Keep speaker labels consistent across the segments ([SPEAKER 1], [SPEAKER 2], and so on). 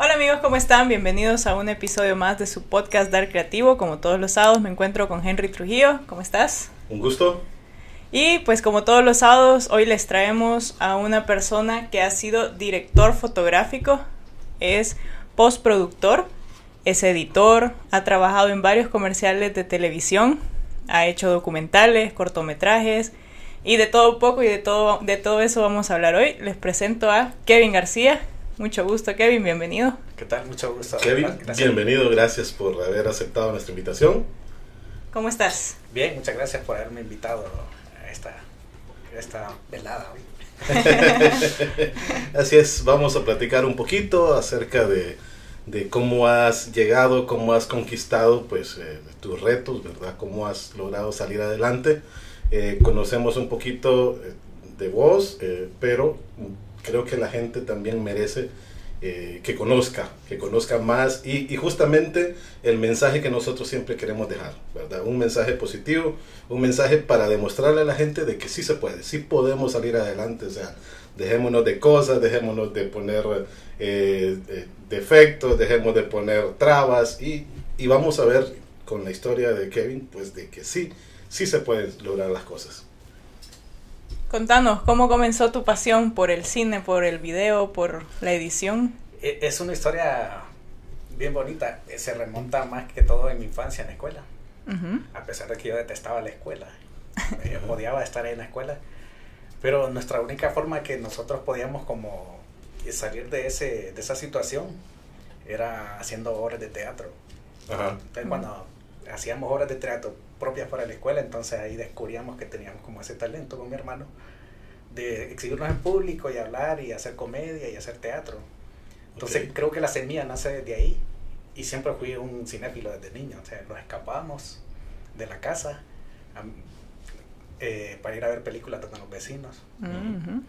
[SPEAKER 1] Hola amigos, ¿cómo están? Bienvenidos a un episodio más de su podcast Dar Creativo. Como todos los sábados me encuentro con Henry Trujillo. ¿Cómo estás?
[SPEAKER 2] Un gusto.
[SPEAKER 1] Y pues como todos los sábados, hoy les traemos a una persona que ha sido director fotográfico, es postproductor, es editor, ha trabajado en varios comerciales de televisión, ha hecho documentales, cortometrajes y de todo un poco y de todo, de todo eso vamos a hablar hoy. Les presento a Kevin García. Mucho gusto, Kevin, bienvenido.
[SPEAKER 3] ¿Qué tal? Mucho gusto.
[SPEAKER 2] Kevin, gracias. bienvenido, gracias por haber aceptado nuestra invitación.
[SPEAKER 1] ¿Cómo estás?
[SPEAKER 3] Bien, muchas gracias por haberme invitado a esta, a esta velada hoy.
[SPEAKER 2] Así es, vamos a platicar un poquito acerca de, de cómo has llegado, cómo has conquistado pues eh, tus retos, ¿verdad? Cómo has logrado salir adelante. Eh, conocemos un poquito eh, de vos, eh, pero creo que la gente también merece eh, que conozca, que conozca más y, justamente el mensaje que nosotros siempre queremos dejar, ¿verdad? Un mensaje positivo, un mensaje para demostrarle a la gente de que sí se puede, sí podemos salir adelante, o sea, dejémonos de cosas, dejémonos de poner eh, defectos, dejemos de poner trabas y, y vamos a ver con la historia de Kevin, pues de que sí, sí se pueden lograr las cosas.
[SPEAKER 1] Contanos, ¿cómo comenzó tu pasión por el cine, por el video, por la edición?
[SPEAKER 3] E, Es una historia bien bonita. Se remonta más que todo en mi infancia en la escuela. Uh -huh. A pesar de que yo detestaba la escuela. Yo odiaba estar en la escuela. Pero nuestra única forma que nosotros podíamos como salir de, ese, de esa situación era haciendo obras de teatro. Uh -huh. Entonces cuando hacíamos obras de teatro propias para la escuela, entonces ahí descubríamos que teníamos como ese talento con mi hermano de exhibirnos en público y hablar y hacer comedia y hacer teatro. Entonces okay. creo que la semilla nace desde ahí y siempre fui un cinéfilo desde niño, o sea, nos escapábamos de la casa eh, para ir a ver películas con los vecinos.
[SPEAKER 1] Uh -huh.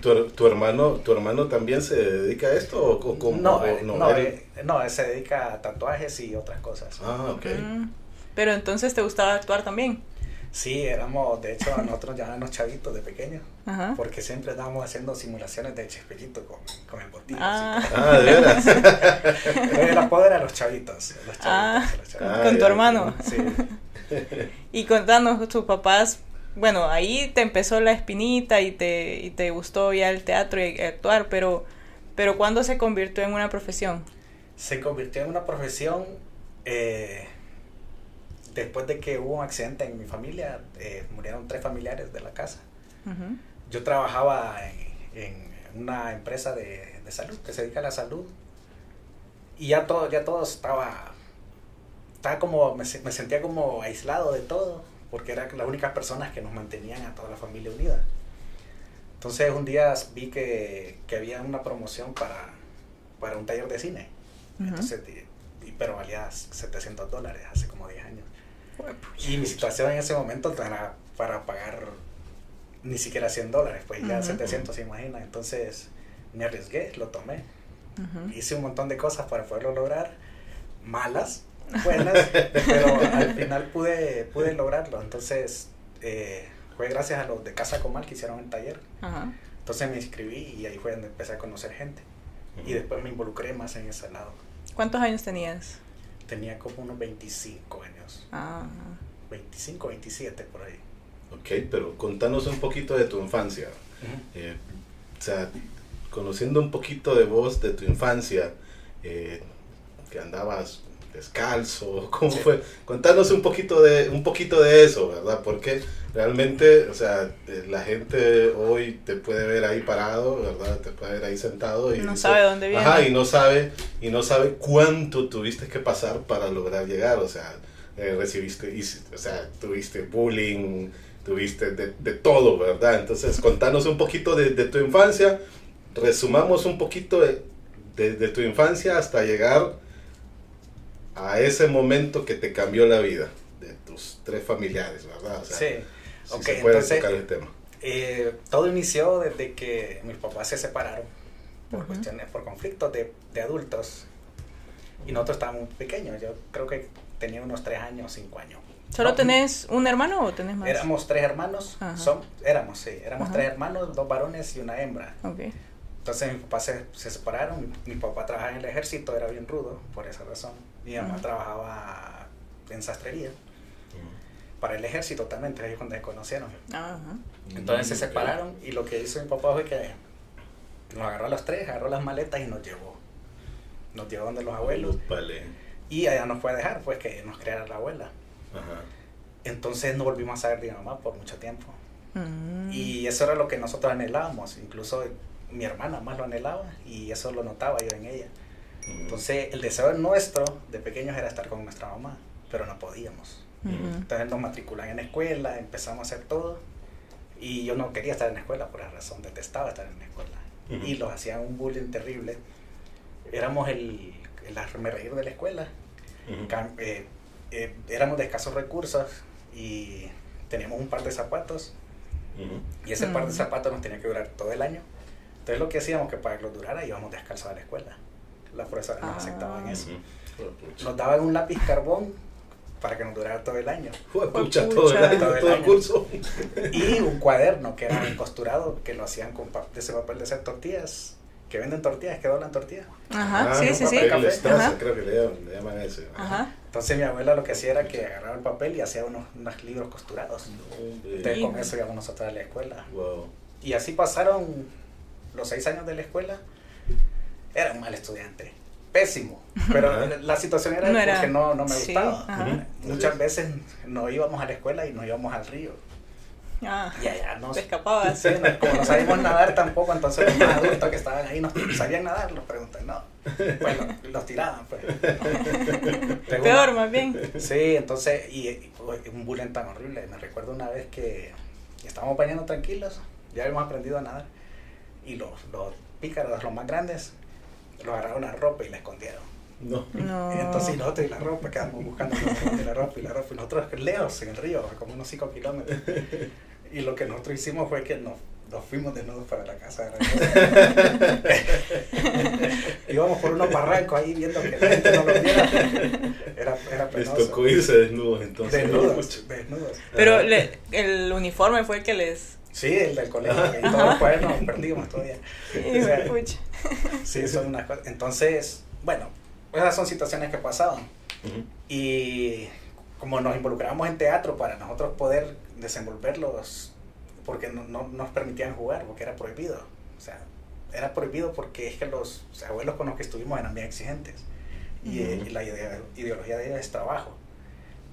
[SPEAKER 2] ¿Tu, ¿Tu, hermano, ¿Tu hermano también se dedica a esto? O, o cómo,
[SPEAKER 3] no,
[SPEAKER 2] o,
[SPEAKER 3] no, no, eh, no, se dedica a tatuajes y otras cosas.
[SPEAKER 2] Ah, ok. Mm.
[SPEAKER 1] Pero entonces te gustaba actuar también.
[SPEAKER 3] Sí, éramos, de hecho, nosotros ya éramos chavitos de pequeños, uh -huh. porque siempre estábamos haciendo simulaciones de Chespirito con, con el botillo.
[SPEAKER 1] Ah,
[SPEAKER 2] ah de veras.
[SPEAKER 3] el apodo era los chavitos. Los chavitos,
[SPEAKER 1] ah,
[SPEAKER 3] los chavitos.
[SPEAKER 1] Con, ah, con tu hermano.
[SPEAKER 3] Sí.
[SPEAKER 1] y contanos, tus papás, bueno, ahí te empezó la espinita y te, y te gustó ya el teatro y actuar, pero, pero ¿cuándo se convirtió en una profesión?
[SPEAKER 3] Se convirtió en una profesión... Eh, después de que hubo un accidente en mi familia, eh, murieron tres familiares de la casa. Uh -huh. Yo trabajaba en, en una empresa de, de, salud que se dedica a la salud y ya todo, ya todo estaba, estaba como, me, me, sentía como aislado de todo porque eran las únicas personas que nos mantenían a toda la familia unida. Entonces un día vi que, que había una promoción para, para un taller de cine. Uh -huh. Entonces, pero valía 700 dólares hace como 10 años. Y mi situación en ese momento era para pagar ni siquiera 100 dólares, pues ya uh -huh. 700 se imagina. Entonces me arriesgué, lo tomé. Uh -huh. Hice un montón de cosas para poderlo lograr, malas, buenas, pero al final pude, pude lograrlo. Entonces eh, fue gracias a los de Casa Comal que hicieron el taller. Entonces me inscribí y ahí fue donde empecé a conocer gente. Y después me involucré más en ese lado.
[SPEAKER 1] ¿Cuántos años tenías?
[SPEAKER 3] tenía como unos 25 años.
[SPEAKER 1] Ah.
[SPEAKER 3] 25, 27 por ahí.
[SPEAKER 2] Ok, pero contanos un poquito de tu infancia. Uh -huh. eh, o sea, conociendo un poquito de vos, de tu infancia, eh, que andabas descalzo, ¿cómo sí. fue? Contanos un poquito de un poquito de eso, ¿verdad? Porque realmente, o sea, eh, la gente hoy te puede ver ahí parado, ¿verdad? Te puede ver ahí sentado y
[SPEAKER 1] no
[SPEAKER 2] dice,
[SPEAKER 1] sabe dónde viene.
[SPEAKER 2] Ajá, y no sabe y no sabe cuánto tuviste que pasar para lograr llegar, o sea, eh, recibiste, o sea, tuviste bullying, tuviste de, de, todo, ¿verdad? Entonces, contanos un poquito de, de tu infancia, resumamos un poquito de, de tu infancia hasta llegar a ese momento que te cambió la vida de tus tres familiares, ¿verdad?
[SPEAKER 3] O sea, sí,
[SPEAKER 2] si
[SPEAKER 3] okay,
[SPEAKER 2] se puede
[SPEAKER 3] entonces,
[SPEAKER 2] tocar el tema.
[SPEAKER 3] Eh, todo inició desde que mis papás se separaron por uh -huh. cuestiones, por conflictos de, de, adultos y nosotros estábamos pequeños, yo creo que tenía unos tres años, cinco años.
[SPEAKER 1] ¿Solo no, tenés un hermano o tenés más?
[SPEAKER 3] Éramos tres hermanos, son, éramos, sí, éramos -huh. tres hermanos, dos varones y una hembra.
[SPEAKER 1] Okay.
[SPEAKER 3] Entonces mis papás se, se, separaron, mi papá trabajaba en el ejército, era bien rudo por esa razón. Mi mamá trabajaba en sastrería. Para el ejército también, entonces ahí cuando se conocieron. Entonces se separaron y lo que hizo mi papá fue que nos agarró a los tres, agarró las maletas y nos llevó. Nos llevó donde los abuelos. Y allá nos fue a dejar, pues que nos creara la abuela. Entonces no volvimos a ver de mi mamá por mucho tiempo. Mm. Y eso era lo que nosotros anhelábamos. Incluso mi hermana más lo anhelaba y eso lo notaba yo en ella. Entonces el deseo nuestro de pequeños era estar con nuestra mamá, pero no podíamos. Entonces nos matriculan en la escuela, empezamos a hacer todo. Y yo no quería estar en la escuela por la razón, detestaba estar en la escuela. Y los hacían un bullying terrible. Éramos el, el reír de la escuela. Eh, eh, éramos de escasos recursos y teníamos un par de zapatos. Y ese par de zapatos nos tenía que durar todo el año. Entonces lo que hacíamos que para que los durara íbamos descalzos a la escuela. Las profesoras nos aceptaban eso. Nos daban un lápiz carbón para que nos durara todo el año.
[SPEAKER 2] Fue pucha, todo el año, todo, el, curso.
[SPEAKER 3] Y un cuaderno que era costurado, que lo hacían con de ese papel de hacer tortillas, que venden tortillas, que doblan tortillas.
[SPEAKER 1] Ajá, ah, sí, sí, sí.
[SPEAKER 2] creo que le llaman, ese.
[SPEAKER 3] Ajá. Entonces mi abuela lo que hacía era que agarraba el papel y hacía unos, unos libros costurados. Entonces con eso íbamos nosotros a la escuela. Wow. Y así pasaron los seis años de la escuela. Era un mal estudiante pésimo. Pero la situación era, porque no, no me gustaba. Muchas veces no íbamos a la escuela y nos íbamos al río.
[SPEAKER 1] Ah,
[SPEAKER 3] y allá
[SPEAKER 1] nos, escapabas.
[SPEAKER 3] Sí, como no sabíamos nadar tampoco, entonces los adultos que estaban ahí no sabían nadar, los preguntan, no. Pues los, tiraban, pues.
[SPEAKER 1] Peor, más bien.
[SPEAKER 3] Sí, entonces, y, un bullying tan horrible. Me recuerdo una vez que estábamos bañando tranquilos, ya habíamos aprendido a nadar, y los, los pícaros, los más grandes, lo agarraron la ropa y la escondieron.
[SPEAKER 2] No.
[SPEAKER 3] Entonces nosotros y la ropa quedamos buscando la ropa y la ropa y nosotros lejos en el río, como unos 5 kilómetros. Y lo que nosotros hicimos fue que nos, nos fuimos desnudos para la casa. Íbamos por unos barrancos ahí viendo que la gente no lo viera. Era, era penoso.
[SPEAKER 2] Les tocó irse desnudos entonces.
[SPEAKER 3] Desnudos, desnudos.
[SPEAKER 1] Pero le, el uniforme fue el que les
[SPEAKER 3] Sí, el del colegio. Y todo el cuaderno perdimos todavía. sí, son unas cosas. Entonces, bueno, esas son situaciones que pasaban. Y como nos involucrábamos en teatro para nosotros poder desenvolverlos, porque no, no, nos permitían jugar, porque era prohibido. O sea, era prohibido porque es que los abuelos con los que estuvimos eran bien exigentes. Y, eh, la ideología de ellos es trabajo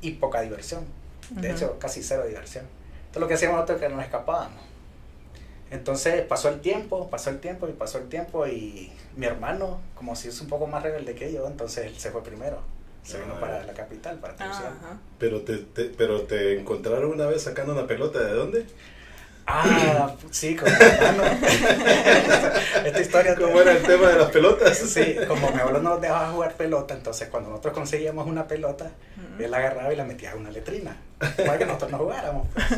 [SPEAKER 3] y poca diversión. De hecho, casi cero diversión. Entonces lo que hacíamos nosotros es que nos escapábamos. Entonces pasó el tiempo, pasó el tiempo y pasó el tiempo y mi hermano, como si es un poco más rebelde que yo, entonces él se fue primero. Se vino ah, para la capital, para Tucson.
[SPEAKER 2] Pero te, pero te encontraron una vez sacando una pelota, ¿de dónde?
[SPEAKER 3] Ah, sí, con mi hermano. Esta historia.
[SPEAKER 2] ¿Cómo era el tema de las pelotas?
[SPEAKER 3] Sí, como mi abuelo no nos dejaba jugar pelota, entonces cuando nosotros conseguíamos una pelota, él la agarraba y la metía en una letrina. Para que nosotros no jugáramos. Pues.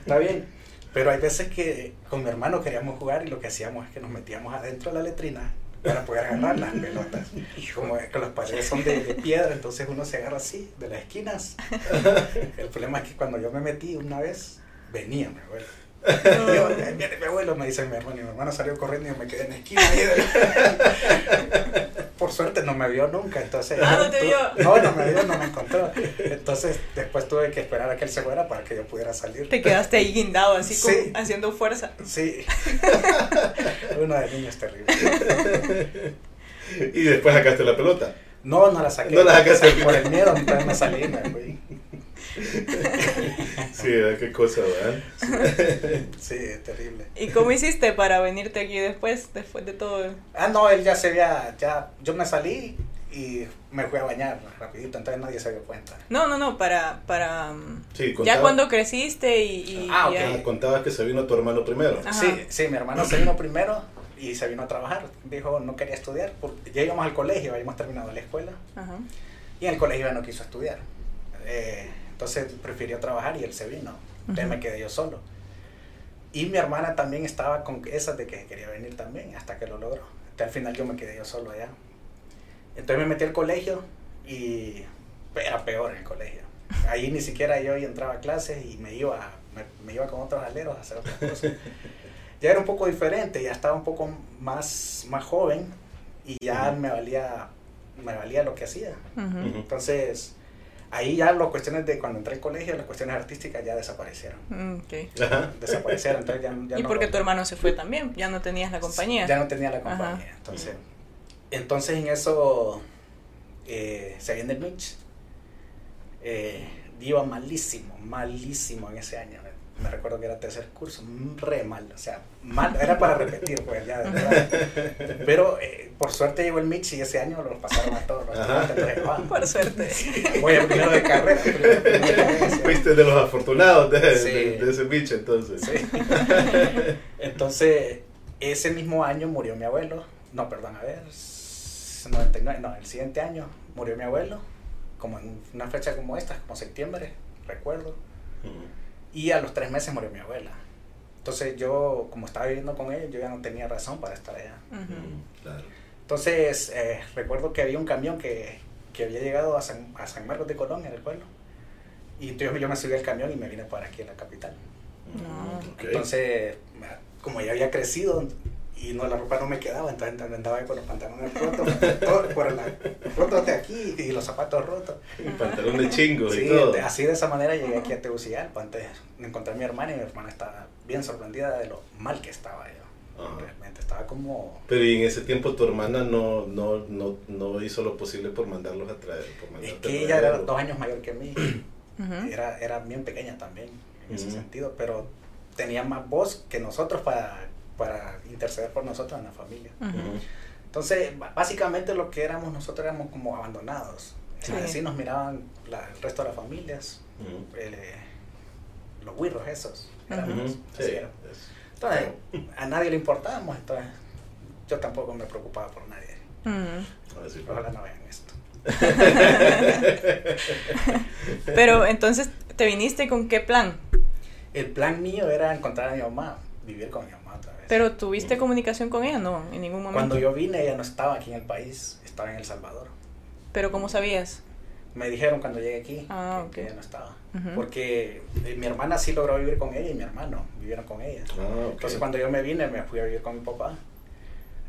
[SPEAKER 3] Está bien. Pero hay veces que con mi hermano queríamos jugar y lo que hacíamos es que nos metíamos adentro de la letrina para poder agarrar las pelotas. Y como que las paredes son de, piedra, entonces uno se agarra así, de las esquinas. El problema es que cuando yo me metí una vez, venía mi abuelo. mi, abuelo me dice mi hermano, y mi hermano salió corriendo y yo me quedé en la esquina. Por suerte no me vio nunca, entonces...
[SPEAKER 1] Ah, no te vio.
[SPEAKER 3] No, no me vio, no me encontró. Entonces después tuve que esperar a que él se fuera para que yo pudiera salir.
[SPEAKER 1] Te quedaste ahí guindado, así como haciendo fuerza.
[SPEAKER 3] Sí. Uno de niños terrible.
[SPEAKER 2] ¿Y después sacaste la pelota?
[SPEAKER 3] No, no la saqué.
[SPEAKER 2] No la sacaste.
[SPEAKER 3] Por el miedo, entonces me salí, me fui.
[SPEAKER 2] Sí, qué cosa, ¿verdad?
[SPEAKER 3] Sí, es terrible.
[SPEAKER 1] ¿Y cómo hiciste para venirte aquí después, después de todo?
[SPEAKER 3] Ah, no, él ya se había, ya, yo me salí y me fui a bañar rapidito, entonces nadie se dio cuenta.
[SPEAKER 1] No, no, no, para, para, sí, ya cuando creciste y...
[SPEAKER 3] ah,
[SPEAKER 2] ok. Contabas que se vino tu hermano primero.
[SPEAKER 3] Sí, sí, mi hermano se vino primero y se vino a trabajar. Dijo, no quería estudiar, porque ya íbamos al colegio, habíamos terminado la escuela. Ajá. Y en el colegio ya no quiso estudiar. Eh, entonces prefirió trabajar y él se vino. Entonces me quedé yo solo. Y mi hermana también estaba con esas de que quería venir también, hasta que lo logró. Entonces al final yo me quedé yo solo allá. Entonces me metí al colegio y era peor en el colegio. Ahí ni siquiera yo entraba a clases y me iba, me, iba con otros aleros a hacer otras cosas. ya era un poco diferente, ya estaba un poco más, más joven y ya me valía me valía lo que hacía. Entonces, ahí ya las cuestiones de cuando entré al colegio, las cuestiones artísticas ya desaparecieron. Mm, desaparecieron, entonces ya,
[SPEAKER 1] Y porque tu hermano se fue también, ya no tenías la compañía.
[SPEAKER 3] Ya no tenía la compañía, entonces. Entonces en eso eh, se viene el Mitch. Eh, iba malísimo, malísimo en ese año me recuerdo que era tercer curso, re mal, o sea, mal, era para repetir, pues ya, de verdad. Pero eh, por suerte llegó el Mitch y ese año lo pasaron a todos los estudiantes.
[SPEAKER 1] por suerte.
[SPEAKER 3] Voy a primero de carrera.
[SPEAKER 2] Fuiste de los afortunados de, de, ese Mitch entonces.
[SPEAKER 3] Sí. Entonces, ese mismo año murió mi abuelo, no, perdón, a ver, 99, no, el siguiente año murió mi abuelo, como en una fecha como esta, como septiembre, recuerdo. Y a los tres meses murió mi abuela. Entonces yo, como estaba viviendo con ella, yo ya no tenía razón para estar allá. Entonces eh, recuerdo que había un camión que, que había llegado a San, a San, Marcos de Colón, en el pueblo. Y entonces yo me subí al camión y me vine para aquí a la capital. Ah, entonces, como ya había crecido, y no la ropa no me quedaba, entonces andaba con los pantalones rotos, por la, rotos de aquí y los zapatos rotos.
[SPEAKER 2] Y pantalón de chingo y todo.
[SPEAKER 3] así de esa manera llegué aquí a Tegucigalpa, antes encontré a mi hermana y mi hermana estaba bien sorprendida de lo mal que estaba yo. Realmente estaba como...
[SPEAKER 2] Pero y en ese tiempo tu hermana no, no, no, no hizo lo posible por mandarlos a traer. Por
[SPEAKER 3] es que ella era dos años mayor que mí. era, era bien pequeña también en ese sentido, pero tenía más voz que nosotros para para interceder por nosotros en la familia. Entonces, básicamente lo que éramos nosotros éramos como abandonados. Así nos miraban el resto de las familias, eh, los huirros esos. Entonces, a nadie le importábamos, entonces yo tampoco me preocupaba por nadie. Ojalá no vean esto.
[SPEAKER 1] Pero entonces, ¿te viniste con qué plan?
[SPEAKER 3] El plan mío era encontrar a mi mamá, vivir con mi mamá.
[SPEAKER 1] ¿Pero tuviste comunicación con ella? No, en ningún momento.
[SPEAKER 3] Cuando yo vine, ella no estaba aquí en el país, estaba en El Salvador.
[SPEAKER 1] ¿Pero cómo sabías?
[SPEAKER 3] Me dijeron cuando llegué aquí ah, que, ella no estaba. Porque eh, mi hermana sí logró vivir con ella y mi hermano vivieron con ella. Ah, Entonces cuando yo me vine, me fui a vivir con mi papá.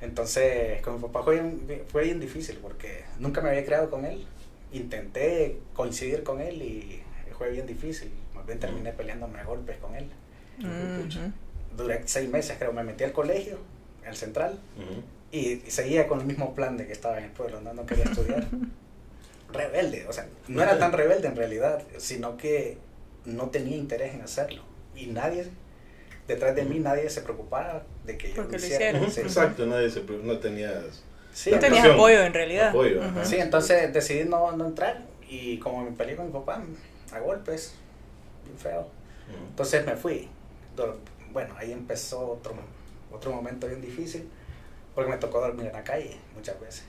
[SPEAKER 3] Entonces con mi papá fue, fue bien difícil porque nunca me había creado con él. Intenté coincidir con él y fue bien difícil. Más bien terminé peleándome a golpes con él duré seis meses, creo, me metí al colegio, al central, y, seguía con el mismo plan de que estaba en el pueblo, no, no quería estudiar. rebelde, o sea, no era tan rebelde en realidad, sino que no tenía interés en hacerlo. Y nadie, detrás de mí, nadie se preocupaba de que yo
[SPEAKER 1] lo hiciera.
[SPEAKER 2] Exacto, nadie se, no tenía
[SPEAKER 1] Sí, no tenías apoyo en realidad.
[SPEAKER 3] sí, entonces decidí no, no, entrar y como me peleé con mi papá a golpes, bien feo. Entonces me fui bueno, ahí empezó otro, otro momento bien difícil, porque me tocó dormir en la calle muchas veces.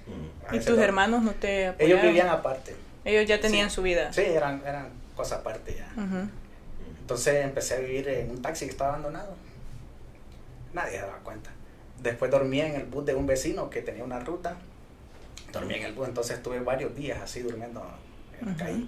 [SPEAKER 1] ¿Y tus hermanos no te
[SPEAKER 3] apoyaron? Ellos vivían aparte.
[SPEAKER 1] Ellos ya tenían su vida.
[SPEAKER 3] Sí, eran, eran cosas aparte ya. Entonces empecé a vivir en un taxi que estaba abandonado. Nadie se daba cuenta. Después dormía en el bus de un vecino que tenía una ruta. Dormía en el bus, entonces estuve varios días así durmiendo en la calle.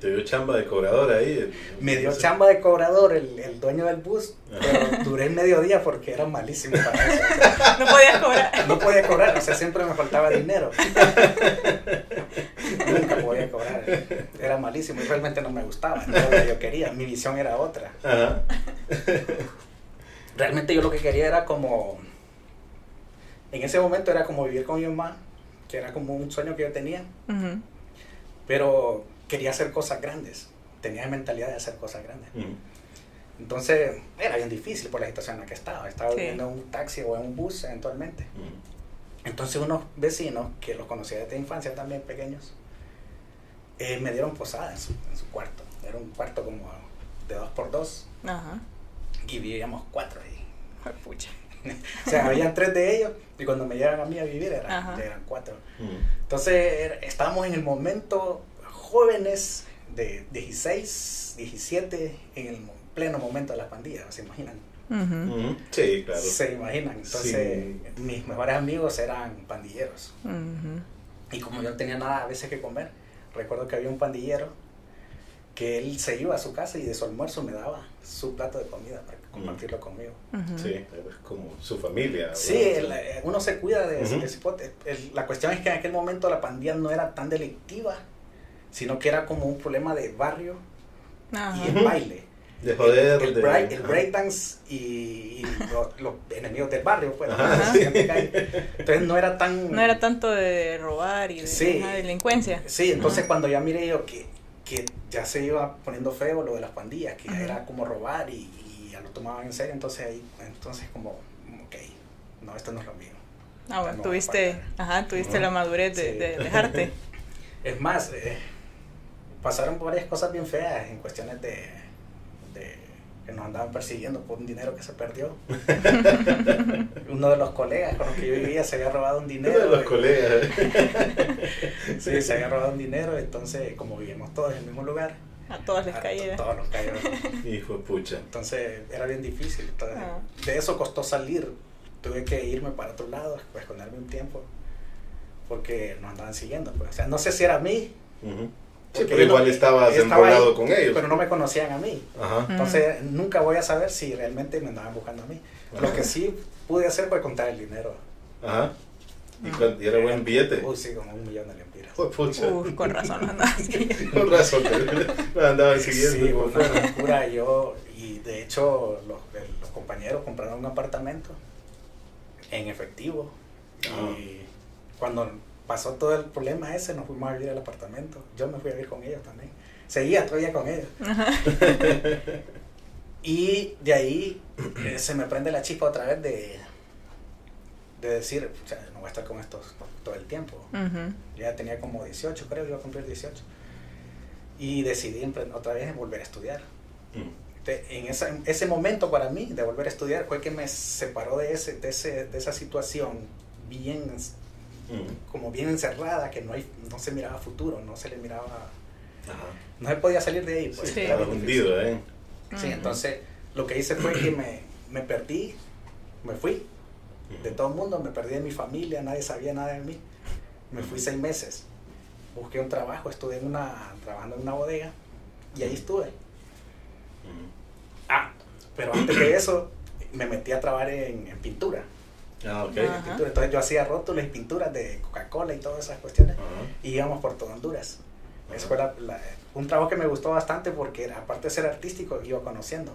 [SPEAKER 2] ¿Te dio chamba de cobrador ahí?
[SPEAKER 3] Me dio chamba de cobrador el, el dueño del bus, pero duré medio día porque era malísimo para eso.
[SPEAKER 1] no podías cobrar.
[SPEAKER 3] No podía cobrar, o sea, siempre me faltaba dinero. Nunca podía cobrar. Era malísimo y realmente no me gustaba, no lo que yo quería. Mi visión era otra. Realmente yo lo que quería era como... En ese momento era como vivir con mi mamá, que era como un sueño que yo tenía. Pero quería hacer cosas grandes, tenía mentalidad de hacer cosas grandes. Entonces era bien difícil por la situación en la que estaba. Estaba viviendo en un taxi o en un bus eventualmente. Entonces unos vecinos, que los conocía desde infancia también pequeños, eh, me dieron posada en su, en su, cuarto. Era un cuarto como de dos por dos. Y vivíamos cuatro ahí.
[SPEAKER 1] Pucha.
[SPEAKER 3] o sea, habían tres de ellos y cuando me llegan a mí a vivir eran, eran cuatro. Entonces estábamos en el momento jóvenes de 16, 17 en el pleno momento de la pandilla, ¿se imaginan?
[SPEAKER 2] Sí, claro.
[SPEAKER 3] Se imaginan. Entonces, mis mejores amigos eran pandilleros. Y como yo no tenía nada a veces que comer, recuerdo que había un pandillero que él se iba a su casa y de su almuerzo me daba su plato de comida para compartirlo conmigo.
[SPEAKER 2] Sí, es como su familia.
[SPEAKER 3] Sí, eh, uno se cuida de, ese. La cuestión es que en aquel momento la pandilla no era tan delictiva, sino que era como un problema de barrio y el baile.
[SPEAKER 2] De joder,
[SPEAKER 3] el,
[SPEAKER 2] de...
[SPEAKER 3] breakdance y, los, enemigos del barrio, pues. Entonces no era tan...
[SPEAKER 1] No era tanto de robar y de delincuencia.
[SPEAKER 3] Sí, entonces cuando ya miré yo que que ya se iba poniendo feo lo de las pandillas, que era como robar y, ya lo tomaban en serio, entonces ahí, entonces como, ok, no, esto no es lo mío.
[SPEAKER 1] Ah, bueno, tuviste, ajá, tuviste la madurez de, dejarte.
[SPEAKER 3] es más, eh, pasaron por varias cosas bien feas en cuestiones de que nos andaban persiguiendo por un dinero que se perdió. Uno de los colegas con los que yo vivía se había robado un dinero.
[SPEAKER 2] Uno de los colegas.
[SPEAKER 3] sí, se había robado un dinero, entonces como vivíamos todos en el mismo lugar.
[SPEAKER 1] A todos les caía.
[SPEAKER 3] A todos los caía.
[SPEAKER 2] Hijo de pucha.
[SPEAKER 3] Entonces era bien difícil. Ah. De eso costó salir. Tuve que irme para otro lado, esconderme un tiempo. Porque nos andaban siguiendo. Pues. O sea, no sé si era a mí.
[SPEAKER 2] Sí, pero igual estabas estaba con ellos.
[SPEAKER 3] Pero no me conocían a mí. Entonces nunca voy a saber si realmente me andaban buscando a mí. Lo que sí pude hacer fue contar el dinero.
[SPEAKER 2] Ajá. ¿Y, era buen billete?
[SPEAKER 3] Uy, sí, como un millón de lempiras.
[SPEAKER 1] Uf, con razón
[SPEAKER 2] siguiendo. con razón, me andaban siguiendo.
[SPEAKER 3] Sí, fue una locura. Yo, y de hecho, los, los compañeros compraron un apartamento en efectivo. Y cuando pasó todo el problema ese, nos fuimos a vivir al apartamento. Yo me fui a vivir con ellos también. Seguía todavía con ellos. y de ahí eh, se me prende la chispa otra vez de, de decir, o sea, no voy a estar con estos todo el tiempo. Ya tenía como 18, creo, iba a cumplir 18. Y decidí otra vez volver a estudiar. Mm. En ese momento para mí de volver a estudiar fue que me separó de, ese, de, ese, de esa situación bien como bien encerrada, que no, hay, no se miraba futuro, no se le miraba... No se podía salir de ahí.
[SPEAKER 2] Pues, sí, estaba hundido, ¿eh?
[SPEAKER 3] Sí, entonces lo que hice fue que me, me perdí, me fui de todo el mundo, me perdí de mi familia, nadie sabía nada de mí. Me fui seis meses, busqué un trabajo, estuve en una, trabajando en una bodega y ahí estuve. Ah, pero antes de eso me metí a trabajar en, en pintura.
[SPEAKER 2] Ah, ok.
[SPEAKER 3] Entonces yo hacía rótulos y pinturas de Coca-Cola y todas esas cuestiones. Y íbamos por todo Honduras. Eso fue un trabajo que me gustó bastante porque aparte de ser artístico, iba conociendo.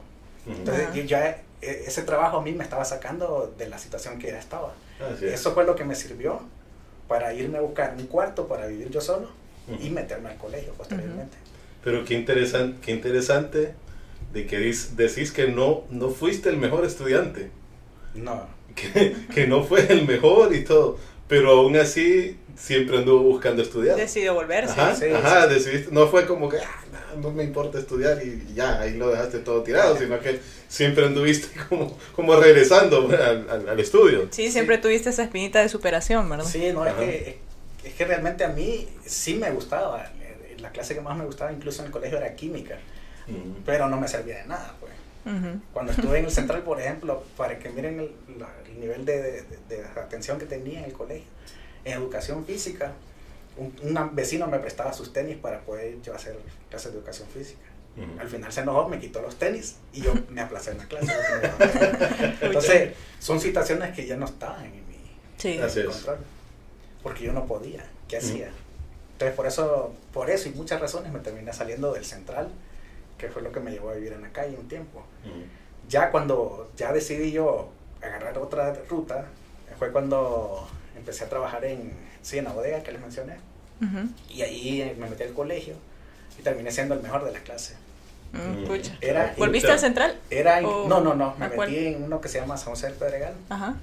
[SPEAKER 3] Entonces ya e, ese trabajo a mí me estaba sacando de la situación que ya estaba. Eso fue lo que me sirvió para irme a buscar un cuarto para vivir yo solo y meterme al colegio posteriormente.
[SPEAKER 2] Pero qué interesante, qué interesante de que decís que no, no fuiste el mejor estudiante.
[SPEAKER 3] No
[SPEAKER 2] que, que, no fue el mejor y todo, pero aún así siempre anduvo buscando estudiar.
[SPEAKER 1] Decidió volverse.
[SPEAKER 2] Ajá, ajá decidiste, no fue como que ah, no, me importa estudiar y ya, ahí lo dejaste todo tirado, sino que siempre anduviste como, como regresando al, al, estudio.
[SPEAKER 1] Sí, siempre tuviste esa espinita de superación, ¿verdad?
[SPEAKER 3] Sí, no, es que, es que realmente a mí sí me gustaba, la clase que más me gustaba incluso en el colegio era química, pero no me servía de nada, pues. Cuando estuve en el central, por ejemplo, para que miren el, nivel de, atención que tenía en el colegio, en educación física, un, vecino me prestaba sus tenis para poder yo hacer clases de educación física. Al final se enojó, me quitó los tenis y yo me aplacé en la clase. Entonces, son situaciones que ya no estaban en mi control. Porque yo no podía. ¿Qué hacía? Entonces, por eso, por eso y muchas razones me terminé saliendo del central que fue lo que me llevó a vivir en la calle un tiempo. Ya cuando ya decidí yo agarrar otra ruta, fue cuando empecé a trabajar en, sí, en la bodega que les mencioné. Y ahí me metí al colegio y terminé siendo el mejor de la clase.
[SPEAKER 1] Mm, era, ¿Volviste al central?
[SPEAKER 3] Era no, no, no, me metí en uno que se llama San José del Pedregal. Ajá.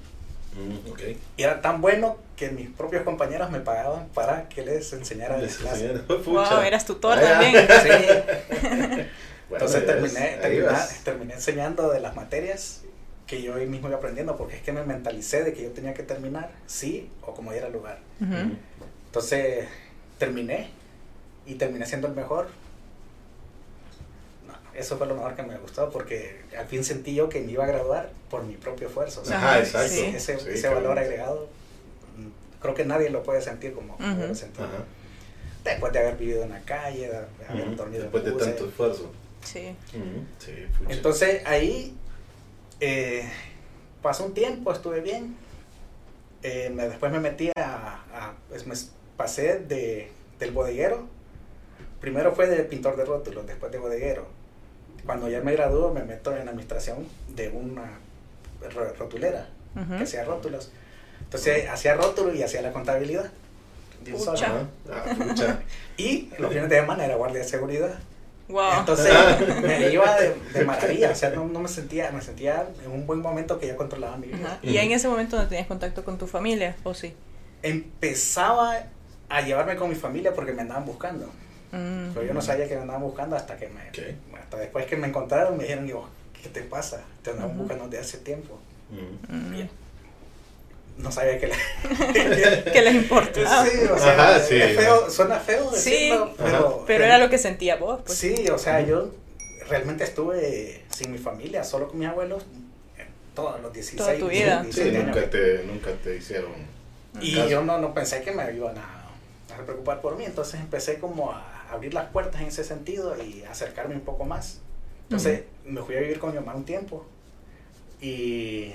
[SPEAKER 3] Mm, y era tan bueno que mis propios compañeros me pagaban para que les enseñara les clase.
[SPEAKER 1] Wow, eras tutor también.
[SPEAKER 3] Sí. Entonces terminé, terminé, enseñando de las materias que yo hoy mismo iba aprendiendo, porque es que me mentalicé de que yo tenía que terminar, sí o como diera lugar. Entonces terminé y terminé siendo el mejor. eso fue lo mejor que me gustó, porque al fin sentí yo que me iba a graduar por mi propio esfuerzo.
[SPEAKER 2] Ajá, exacto.
[SPEAKER 3] Ese, ese valor agregado, creo que nadie lo puede sentir como yo lo sentí. después de haber vivido en la calle, de haber
[SPEAKER 2] Ujú,
[SPEAKER 3] dormido
[SPEAKER 2] Después de
[SPEAKER 3] en buses.
[SPEAKER 2] tanto esfuerzo.
[SPEAKER 1] Sí.
[SPEAKER 2] Sí.
[SPEAKER 3] Entonces ahí eh, pasó un tiempo, estuve bien. Eh, me- después me metí a, a- pues me pasé de, del bodeguero. Primero fue de pintor de rótulos, después de bodeguero. Cuando ya me graduó me meto en administración de una ro- rotulera
[SPEAKER 1] Ujú.
[SPEAKER 3] que hacía rótulos. Entonces hacía rótulos y hacía la contabilidad.
[SPEAKER 1] Pucha.
[SPEAKER 3] solo.
[SPEAKER 2] Ajá. Ah, pucha.
[SPEAKER 3] Y los fines de semana era guardia de seguridad.
[SPEAKER 1] Wow.
[SPEAKER 3] Entonces me iba de, de maravilla, o sea, no, no me sentía, me sentía en un buen momento que ya controlaba mi vida.
[SPEAKER 1] Ajá. Y en ese momento no tenías contacto con tu familia, ¿o sí?
[SPEAKER 3] Empezaba a llevarme con mi familia porque me andaban buscando.
[SPEAKER 1] Mm.
[SPEAKER 3] Pero yo no sabía que me andaban buscando hasta que me,
[SPEAKER 2] Ok.
[SPEAKER 3] hasta después que me encontraron me dijeron, digo, ¿qué te pasa? Te andaban buscando desde hace tiempo.
[SPEAKER 2] Ujú.
[SPEAKER 1] Mm.
[SPEAKER 3] No sabía que la...
[SPEAKER 1] ¿Qué les importa?
[SPEAKER 3] sí, o sea,
[SPEAKER 2] Ajá, sí,
[SPEAKER 3] es feo, suena feo
[SPEAKER 1] Sí.
[SPEAKER 3] decirlo, pero...
[SPEAKER 1] Pero era lo que sentía vos, pues.
[SPEAKER 3] Sí, o sea, yo realmente estuve sin mi familia, solo con mis abuelos, todos los 16,
[SPEAKER 1] Toda tu vida.
[SPEAKER 3] 17
[SPEAKER 2] Sí,
[SPEAKER 3] años.
[SPEAKER 2] nunca te, nunca te hicieron.
[SPEAKER 3] Y
[SPEAKER 2] caso.
[SPEAKER 3] yo no, no pensé que me iban a, a preocupar por mí, entonces empecé como a abrir las puertas en ese sentido y acercarme un poco más. Entonces me fui a vivir con mi mamá un tiempo y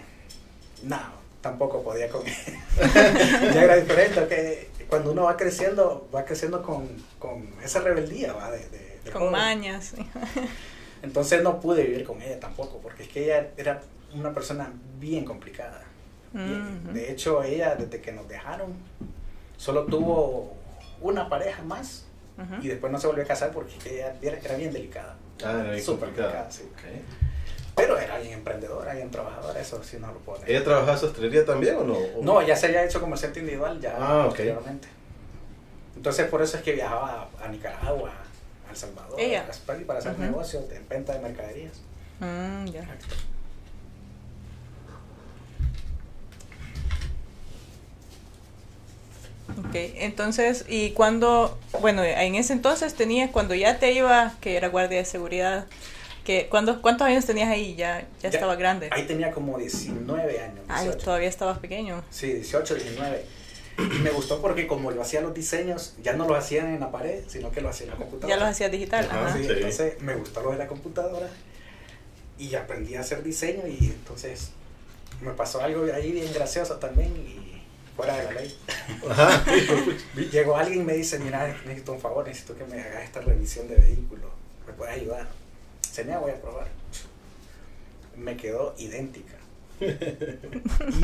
[SPEAKER 3] no, tampoco podía con ya era diferente, que cuando uno va creciendo, va creciendo con, con esa rebeldía, ¿va? De, de- de
[SPEAKER 1] Con
[SPEAKER 3] joven.
[SPEAKER 1] mañas. sí.
[SPEAKER 3] Entonces no pude vivir con ella tampoco, porque es que ella era una persona bien complicada. Y,
[SPEAKER 1] Mm.
[SPEAKER 3] De hecho, ella desde que nos dejaron, solo tuvo una pareja más
[SPEAKER 1] Ujú.
[SPEAKER 3] y después no se volvió a casar porque ella era, era bien delicada.
[SPEAKER 2] Ah, era bien
[SPEAKER 3] Súper complicada, sí.
[SPEAKER 2] Ok.
[SPEAKER 3] Pero era bien emprendedora, bien trabajadora, eso sí no lo negar.
[SPEAKER 2] ¿Ella trabajaba sostrería también o no? ¿O-
[SPEAKER 3] No, ya se había hecho comerciante individual ya
[SPEAKER 2] Ah, ok.
[SPEAKER 3] posteriormente. Entonces por eso es que viajaba a, Nicaragua, a El Salvador,
[SPEAKER 1] Ella.
[SPEAKER 3] a España para hacer negocios de venta de mercaderías.
[SPEAKER 1] Mm, ya. Ok, entonces, ¿y cuando, bueno, en ese entonces tenías, cuando ya te iba, que era guardia de seguridad, que, cuando, ¿cuántos años tenías ahí? Ya, ya,
[SPEAKER 3] Ya,
[SPEAKER 1] estaba grande.
[SPEAKER 3] Ahí tenía como 19 años.
[SPEAKER 1] Ay,
[SPEAKER 3] 18.
[SPEAKER 1] todavía estabas pequeño.
[SPEAKER 3] Sí, 18, 19. Y me gustó porque como lo hacía los diseños, ya no los hacían en la pared, sino que lo hacía en la computadora.
[SPEAKER 1] Ya los hacías digital.
[SPEAKER 2] Ajá,
[SPEAKER 1] Ajá.
[SPEAKER 3] Sí,
[SPEAKER 2] Sí.
[SPEAKER 3] entonces me gustó lo de la computadora y aprendí a hacer diseño y entonces me pasó algo ahí bien gracioso también y fuera de la ley.
[SPEAKER 2] Ajá.
[SPEAKER 3] Llegó alguien y me dice, mira, necesito un favor, necesito que me hagas esta revisión de vehículo, ¿me puedes ayudar? Señor, voy a probar. Me quedó idéntica.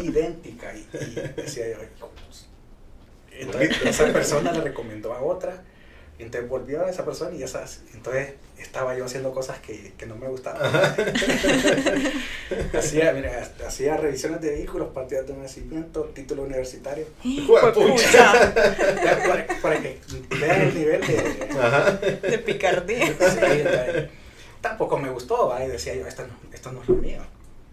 [SPEAKER 3] idéntica. Y, y decía yo, "¿Cómo es?". entonces esa persona le recomendó a otra, y entonces volvió a esa persona y esas, entonces estaba yo haciendo cosas que, que no me gustaban. hacía, mira, hacía revisiones de vehículos, partidas de nacimiento, título universitario. Ya, para, para que vean el nivel de,
[SPEAKER 1] picardía.
[SPEAKER 3] Sí, tampoco me gustó, ¿va? y decía yo, esto no, esto no es lo mío,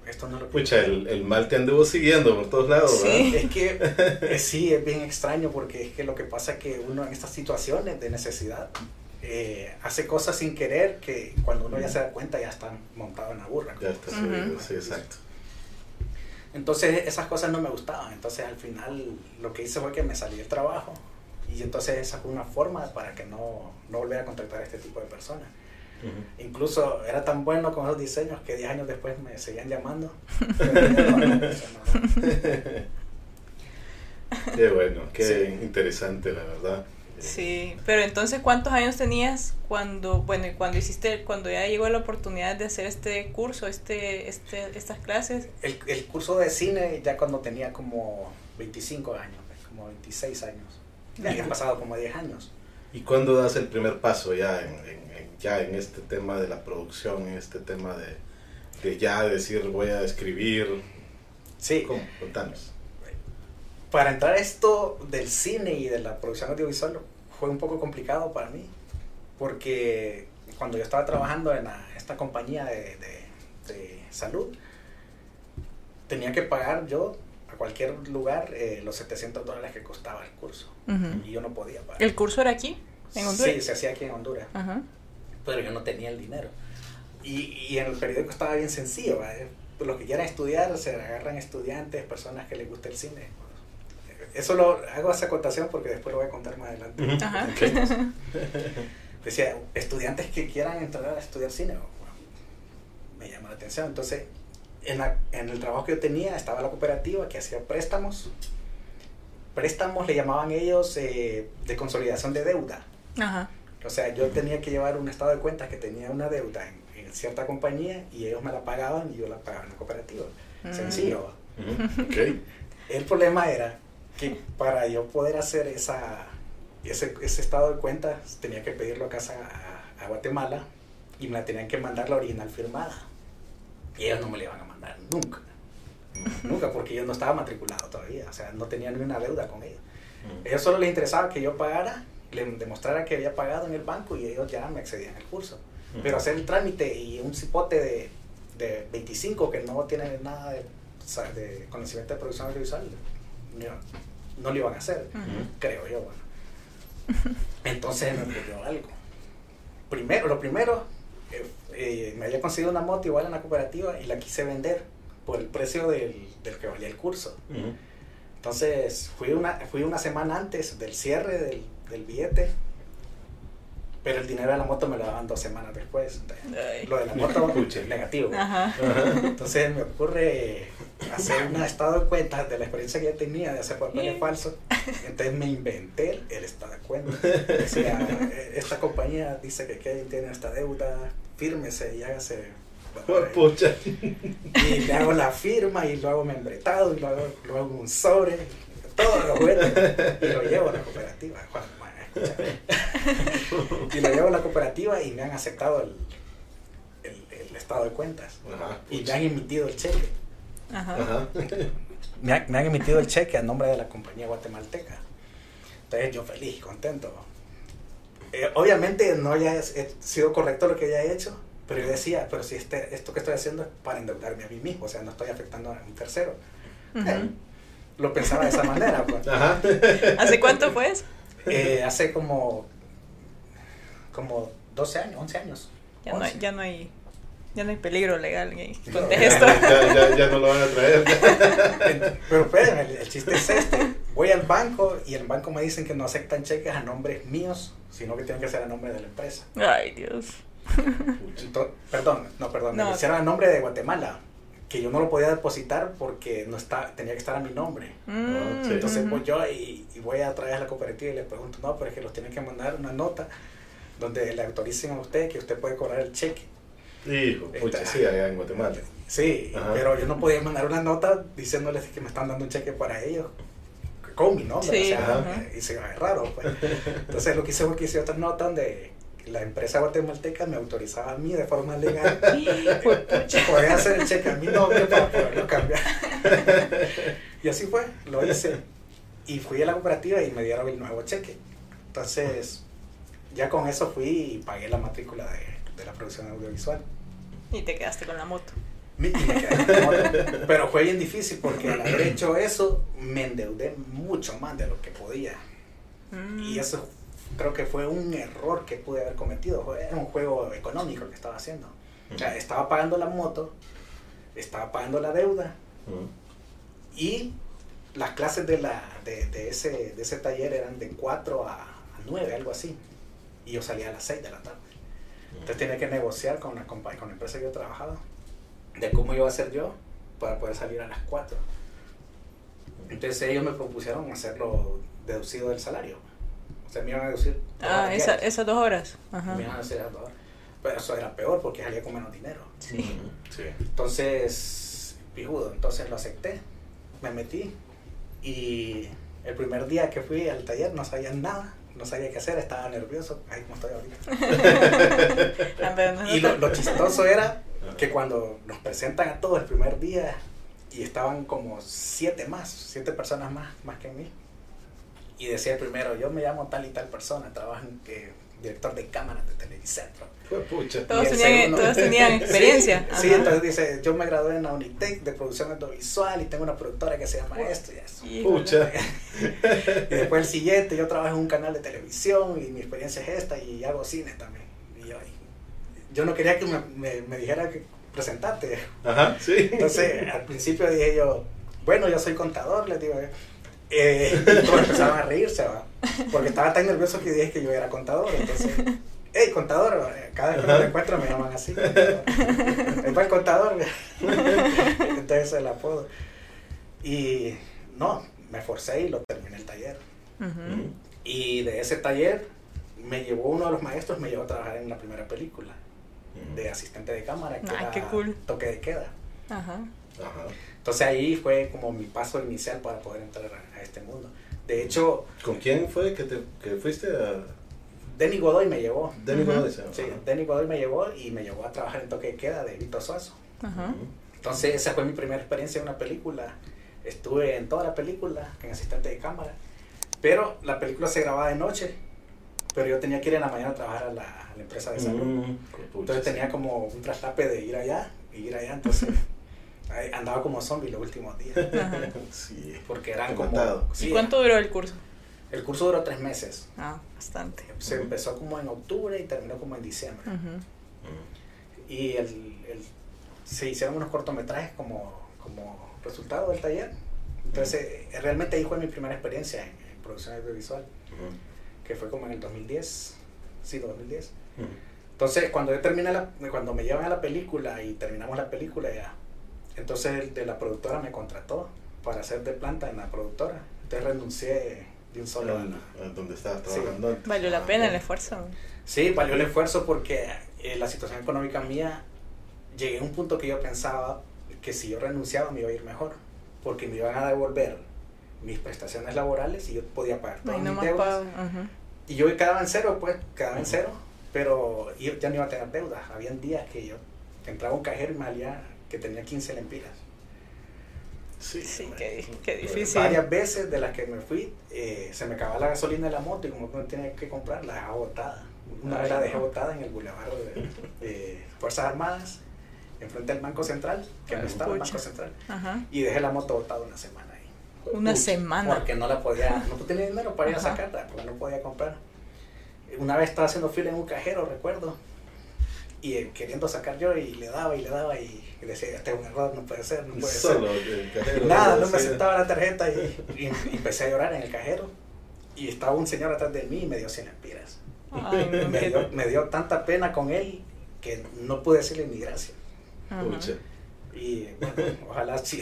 [SPEAKER 3] esto no es lo
[SPEAKER 2] Pucha, el, el mal te anduvo siguiendo por todos lados,
[SPEAKER 1] Sí.
[SPEAKER 3] Es que eh, sí, es bien extraño porque es que lo que pasa es que uno en estas situaciones de necesidad eh, hace cosas sin querer que cuando uno ya se da cuenta ya está montado en la burra.
[SPEAKER 2] Ya está subido, sí, exacto.
[SPEAKER 3] Entonces esas cosas no me gustaban, entonces al final lo que hice fue que me salí del trabajo y entonces esa fue una forma para que no, no volviera a contactar a este tipo de personas.
[SPEAKER 2] Ujú.
[SPEAKER 3] Incluso era tan bueno con esos diseños que 10 años después me seguían llamando.
[SPEAKER 2] Qué bueno, qué
[SPEAKER 3] Sí.
[SPEAKER 2] interesante, la verdad.
[SPEAKER 1] Sí, pero entonces, ¿cuántos años tenías cuando, bueno, cuando hiciste, cuando ya llegó la oportunidad de hacer este curso, este, este, estas clases?
[SPEAKER 3] El, el curso de cine ya cuando tenía como 25 años, como 26 años. Ya habían pasado como 10 años.
[SPEAKER 2] ¿Y cuándo das el primer paso ya en- en- ya en este tema de la producción, en este tema de, de ya decir voy a escribir?
[SPEAKER 3] Sí,
[SPEAKER 2] ¿Cómo? Contanos.
[SPEAKER 3] para entrar a esto del cine y de la producción audiovisual fue un poco complicado para mí, porque cuando yo estaba trabajando en la- esta compañía de, de- de salud, tenía que pagar yo a cualquier lugar eh, los 700 dólares que costaba el curso,
[SPEAKER 1] Ujú.
[SPEAKER 3] y yo no podía pagar.
[SPEAKER 1] ¿El curso era aquí, en Honduras?
[SPEAKER 3] Sí, se hacía aquí en Honduras,
[SPEAKER 1] Ajá.
[SPEAKER 3] Pero yo no tenía el dinero. Y, y en el periódico estaba bien sencillo, ¿va? Eh, los que quieran estudiar se agarran estudiantes, personas que les guste el cine. eso lo hago esa acotación porque después lo voy a contar más adelante.
[SPEAKER 1] Ajá.
[SPEAKER 3] Decía, estudiantes que quieran entrar a estudiar cine, bueno, me llama la atención. Entonces, en, la- en el trabajo que yo tenía estaba la cooperativa que hacía préstamos. Préstamos le llamaban ellos eh, de consolidación de deuda.
[SPEAKER 1] Ajá.
[SPEAKER 3] O sea, yo tenía que llevar un estado de cuentas que tenía una deuda en, en cierta compañía y ellos me la pagaban y yo la pagaba en la cooperativa.
[SPEAKER 1] Mm.
[SPEAKER 3] Sencillo.
[SPEAKER 2] Ujú, Ok.
[SPEAKER 3] El problema era que para yo poder hacer esa, ese, ese estado de cuentas tenía que pedirlo a casa a, a Guatemala y me la tenían que mandar la original firmada. Y ellos no me la iban a mandar nunca. Nunca, porque yo no estaba matriculado todavía. O sea, no tenía ni una deuda con ellos. A ellos solo les interesaba que yo pagara, les demostrara que había pagado en el banco y ellos ya me accedían al curso. Pero hacer el trámite y un cipote de, de 25 que no tiene nada de, de conocimiento de producción audiovisual, no, no lo iban a hacer,
[SPEAKER 1] Ujú.
[SPEAKER 3] creo yo. Bueno. Entonces me ocurrió algo. Primero, lo primero, eh, eh, me había conseguido una moto igual en la cooperativa y la quise vender por el precio del, del que valía el curso.
[SPEAKER 2] Ujú.
[SPEAKER 3] Entonces fui una, fui una semana antes del cierre del, del billete, pero el dinero de la moto me lo daban dos semanas después. Lo de la moto,
[SPEAKER 2] Pucha.
[SPEAKER 3] negativo.
[SPEAKER 1] Ajá.
[SPEAKER 3] Entonces me ocurre hacer un estado de cuentas de la experiencia que ya tenía de hacer papeles falsos. Entonces me inventé el, estado de cuentas. Decía, "Eh, esta compañía dice que Kevin tiene esta deuda, fírmese y hágase.
[SPEAKER 2] Oh, Pucha.
[SPEAKER 3] Y le hago la firma y lo hago membretado y lo hago, lo hago un sobre, todo lo bueno y lo llevo a la cooperativa. Juan, man, escúchame. Y lo llevo a la cooperativa y me han aceptado el, el, el estado de cuentas
[SPEAKER 2] Ajá.
[SPEAKER 3] y me han emitido el cheque.
[SPEAKER 1] Ajá.
[SPEAKER 2] Ajá.
[SPEAKER 3] Me, han- me han emitido el cheque a nombre de la compañía guatemalteca. Entonces yo feliz y contento. Eh, obviamente no haya he sido correcto lo que haya hecho, pero yo decía, pero si este, esto que estoy haciendo es para endeudarme a mí mismo, o sea, no estoy afectando a un tercero.
[SPEAKER 1] Ujú.
[SPEAKER 3] Eh, lo pensaba de esa manera. pues.
[SPEAKER 2] Ajá.
[SPEAKER 1] ¿Hace cuánto fue eso?
[SPEAKER 3] Eh, hace como, como 12 años, 11 años.
[SPEAKER 1] Ya no, hay,
[SPEAKER 3] 11.
[SPEAKER 1] ya no hay ya no hay peligro legal en
[SPEAKER 3] No.
[SPEAKER 1] conté esto.
[SPEAKER 2] Ya, ya, ya no lo van a traer.
[SPEAKER 3] Pero espérenme, el, el chiste es este. Voy al banco y el banco me dicen que no aceptan cheques a nombres míos, sino que tienen que ser a nombre de la empresa.
[SPEAKER 1] Ay, Dios.
[SPEAKER 3] Ento- perdón, no, me
[SPEAKER 1] No.
[SPEAKER 3] lo hicieron a nombre de Guatemala, que yo no lo podía depositar porque no está, tenía que estar a mi nombre.
[SPEAKER 1] Mm,
[SPEAKER 2] sí.
[SPEAKER 3] Entonces voy yo y, y voy a traer a la cooperativa y le pregunto, no, pero es que los tienen que mandar una nota donde le autoricen a usted que usted puede cobrar el cheque.
[SPEAKER 2] Hijo, pucha, sí, allá en Guatemala.
[SPEAKER 3] Sí,
[SPEAKER 2] Ajá.
[SPEAKER 3] pero yo no podía mandar una nota diciéndoles que me están dando un cheque para ellos con mi nombre.
[SPEAKER 1] Sí,
[SPEAKER 3] o sea, y se ve raro. Pues. Entonces lo que hice fue que hice otra nota donde la empresa guatemalteca me autorizaba a mí de forma legal poder hacer el cheque a mi nombre para poderlo cambiar. y así fue, lo hice. Y fui a la cooperativa y me dieron el nuevo cheque. Entonces, ya con eso fui y pagué la matrícula de, de la producción audiovisual.
[SPEAKER 1] Y te quedaste con la moto.
[SPEAKER 3] Mi- y me quedé con la moto. Pero fue bien difícil porque al haber hecho eso me endeudé mucho más de lo que podía.
[SPEAKER 1] Mm.
[SPEAKER 3] Y eso creo que fue un error que pude haber cometido. Era un juego económico que estaba haciendo. O sea, estaba pagando la moto, estaba pagando la deuda
[SPEAKER 2] Ujú.
[SPEAKER 3] y las clases de, la, de, de ese, de ese taller eran de 4 a, a 9, algo así. Y yo salía a las 6 de la tarde. Entonces tenía que negociar con la, con la empresa que yo trabajaba de cómo iba a hacer yo para poder salir a las 4. Entonces ellos me propusieron hacerlo deducido del salario. O sea, me iban a deducir. dos
[SPEAKER 1] Ah,
[SPEAKER 3] horas
[SPEAKER 1] esa, esas dos horas. Ajá.
[SPEAKER 3] Me iban a hacer las dos horas. Pero eso era peor porque salía con menos dinero.
[SPEAKER 1] Sí.
[SPEAKER 2] Sí.
[SPEAKER 3] Entonces, pijudo, entonces lo acepté, me metí y el primer día que fui al taller no sabía nada, no sabía qué hacer, estaba nervioso, ahí como estoy ahorita.
[SPEAKER 1] Ah,
[SPEAKER 3] Y lo, lo chistoso era que cuando nos presentan a todos el primer día y estaban como siete más, siete personas más, más que mí. Y decía el primero, yo me llamo tal y tal persona, trabajo en que director de cámaras de Televicentro.
[SPEAKER 2] Fue pucha.
[SPEAKER 1] Todos tenían,
[SPEAKER 3] segundo-
[SPEAKER 1] todos tenían experiencia.
[SPEAKER 3] Sí, entonces dice, yo me gradué en la Unitec de producción audiovisual y tengo una productora que se llama esto y eso.
[SPEAKER 2] Pucha.
[SPEAKER 3] Y después el siguiente, yo trabajo en un canal de televisión y mi experiencia es esta y hago cine también. Y yo, yo no quería que me, me, me dijera que presentarte.
[SPEAKER 2] Ajá, sí.
[SPEAKER 3] Entonces, al principio dije yo, bueno, yo soy contador, les digo, Eh, y todos empezaron a reírse, ¿va? Porque estaba tan nervioso que dije que yo era contador. Entonces, hey, contador, cada vez que me encuentro me llaman así. Es el contador. Entonces el apodo. Y no, me forcé y lo terminé el taller. Y de ese taller me llevó uno de los maestros, me llevó a trabajar en la primera película de asistente de cámara, que
[SPEAKER 1] Ah,
[SPEAKER 3] era
[SPEAKER 1] qué cool.
[SPEAKER 3] toque de queda.
[SPEAKER 1] Ajá.
[SPEAKER 2] Ajá.
[SPEAKER 3] Entonces ahí fue como mi paso inicial para poder entrar a, a este mundo. De hecho,
[SPEAKER 2] ¿Con quién fue que, te, que fuiste a
[SPEAKER 3] Denny Godoy me llevó.
[SPEAKER 2] Denny
[SPEAKER 1] Ujú.
[SPEAKER 2] Godoy?
[SPEAKER 3] Sí. Denny Godoy me llevó y me llevó a trabajar en toque de queda de Vito Suazo.
[SPEAKER 1] Ajá.
[SPEAKER 2] Ujú.
[SPEAKER 3] Entonces esa fue mi primera experiencia en una película. Estuve en toda la película en asistente de cámara. Pero la película se grababa de noche. Pero yo tenía que ir en la mañana a trabajar a la, a la empresa de salud.
[SPEAKER 2] Mm, pucha,
[SPEAKER 3] Entonces tenía como un traslape de ir allá y ir allá. Entonces andaba como zombie los últimos días.
[SPEAKER 1] Ajá.
[SPEAKER 2] Sí.
[SPEAKER 3] Porque eran como...
[SPEAKER 1] ¿Y
[SPEAKER 3] sí,
[SPEAKER 1] cuánto duró el curso?
[SPEAKER 3] El curso duró tres meses.
[SPEAKER 1] Ah, bastante.
[SPEAKER 3] Se
[SPEAKER 2] Ujú.
[SPEAKER 3] empezó como en octubre y terminó como en diciembre.
[SPEAKER 1] Ujú.
[SPEAKER 2] Mm.
[SPEAKER 3] Y el, el- se hicieron unos cortometrajes como, como resultado del taller. Entonces, eh, realmente ahí fue mi primera experiencia en, en producción audiovisual, que fue como en el 2010. Sí, 2010.
[SPEAKER 2] Ujú.
[SPEAKER 3] Entonces, cuando yo terminé la, cuando me llevan a la película y terminamos la película ya, entonces el de la productora me contrató para hacer de planta en la productora. Entonces renuncié de un solo. la-
[SPEAKER 2] donde estabas
[SPEAKER 3] Sí.
[SPEAKER 2] trabajando antes.
[SPEAKER 1] Valió la
[SPEAKER 2] Ah,
[SPEAKER 1] pena el esfuerzo.
[SPEAKER 3] Sí, valió el esfuerzo porque eh, la situación económica mía, llegué a un punto que yo pensaba que si yo renunciaba me iba a ir mejor, porque me iban a devolver mis prestaciones laborales y yo podía pagar todas mis
[SPEAKER 1] nomás
[SPEAKER 3] deudas.
[SPEAKER 1] pa- ajá.
[SPEAKER 3] Y yo quedaba en cero, pues, quedaba en
[SPEAKER 2] Ujú.
[SPEAKER 3] cero, pero yo ya no iba a tener deudas. Habían días que yo entraba a un cajero y me salía que tenía 15 lempiras.
[SPEAKER 2] Sí,
[SPEAKER 1] Sí, qué, qué difícil.
[SPEAKER 3] Varias veces de las que me fui, eh, se me acababa la gasolina de la moto y como no tenía que comprar, la dejaba botada. Una vez la dejé botada en el bulevar de, de Fuerzas Armadas, enfrente del Banco Central, que no estaba el. Banco Central,
[SPEAKER 1] Ajá.
[SPEAKER 3] y dejé la moto botada una semana ahí.
[SPEAKER 1] Una
[SPEAKER 2] Pucha.
[SPEAKER 1] semana.
[SPEAKER 3] Porque no la podía, no tenía dinero para ir a
[SPEAKER 1] Ajá.
[SPEAKER 3] sacarla, porque no podía comprar. Una vez estaba haciendo fila en un cajero, recuerdo, y eh, queriendo sacar yo, y le daba y le daba, y decía, este es un error, no puede ser, no puede ser.
[SPEAKER 2] Solo el cajero.
[SPEAKER 3] Nada, no me aceptaba la tarjeta y, y- y empecé a llorar en el cajero. Y estaba un señor atrás de mí y me dio 100 lempiras.
[SPEAKER 1] Ay, no,
[SPEAKER 3] Me dio, me dio tanta pena con él que no pude decirle ni gracias. Y bueno, ojalá si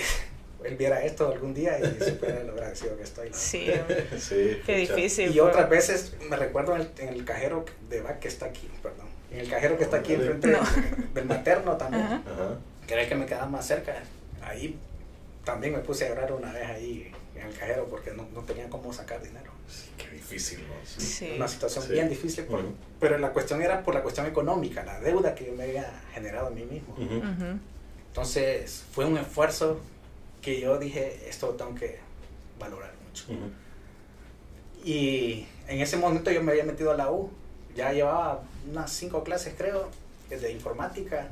[SPEAKER 3] él viera esto algún día y supiera lo agradecido que estoy. ¿no?
[SPEAKER 1] Sí.
[SPEAKER 2] Sí,
[SPEAKER 1] qué difícil.
[SPEAKER 3] Y otras veces me recuerdo en el, en el cajero de VAC que está aquí, perdón. En el cajero que está aquí enfrente del, del materno también,
[SPEAKER 1] Ajá.
[SPEAKER 3] Que era el que me quedaba más cerca. Ahí también me puse a llorar una vez ahí en el cajero porque no, no tenía cómo sacar dinero.
[SPEAKER 2] Sí, qué difícil, ¿no? Sí.
[SPEAKER 1] Sí.
[SPEAKER 3] Una situación
[SPEAKER 2] Sí.
[SPEAKER 3] bien difícil, por-
[SPEAKER 2] Ujú.
[SPEAKER 3] pero la cuestión era por la cuestión económica, la deuda que yo me había generado a mí mismo.
[SPEAKER 2] Ujú.
[SPEAKER 1] Ujú.
[SPEAKER 3] Entonces fue un esfuerzo que yo dije, esto lo tengo que valorar mucho. Y en ese momento yo me había metido a la U, ya llevaba unas cinco clases creo, de informática,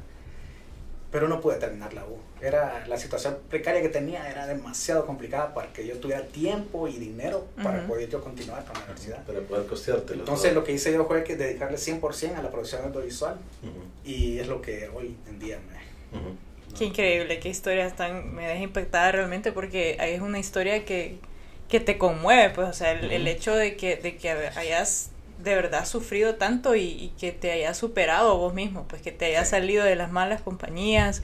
[SPEAKER 3] pero no pude terminar la U. Era, la situación precaria que tenía era demasiado complicada para que yo tuviera tiempo y dinero para
[SPEAKER 1] Ujú.
[SPEAKER 3] poder yo continuar con la universidad.
[SPEAKER 2] Para poder costeártelo.
[SPEAKER 3] Entonces lo que hice yo fue que dedicarle 100% a la producción audiovisual
[SPEAKER 2] Ujú.
[SPEAKER 3] y es lo que hoy en día me...
[SPEAKER 2] Ujú.
[SPEAKER 3] ¿no?
[SPEAKER 1] Qué increíble, qué historia tan me deja impactada realmente porque es una historia que, que te conmueve, pues, o sea, el, el hecho de que, de que hayas de verdad sufrido tanto y, y que te hayas superado vos mismo, pues que te hayas
[SPEAKER 3] Sí.
[SPEAKER 1] salido de las malas compañías,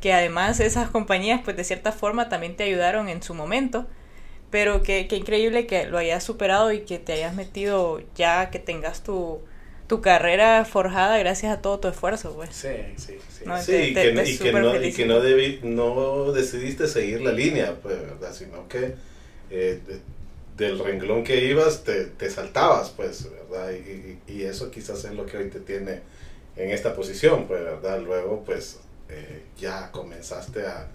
[SPEAKER 1] que además esas compañías pues de cierta forma también te ayudaron en su momento, pero que, que increíble que lo hayas superado y que te hayas metido ya, que tengas tu, tu carrera forjada gracias a todo tu esfuerzo, pues.
[SPEAKER 3] Sí, sí, sí.
[SPEAKER 1] No,
[SPEAKER 2] Sí,
[SPEAKER 1] te-
[SPEAKER 2] y que,
[SPEAKER 1] te
[SPEAKER 2] y que
[SPEAKER 1] súper
[SPEAKER 2] no, y que no, debi- no decidiste seguir la línea, pues, ¿verdad? Sino que eh, del renglón que ibas te, te saltabas, pues, ¿verdad? Y, y- eso quizás es lo que hoy te tiene en esta posición, pues, ¿verdad? Luego, pues, eh, ya comenzaste a,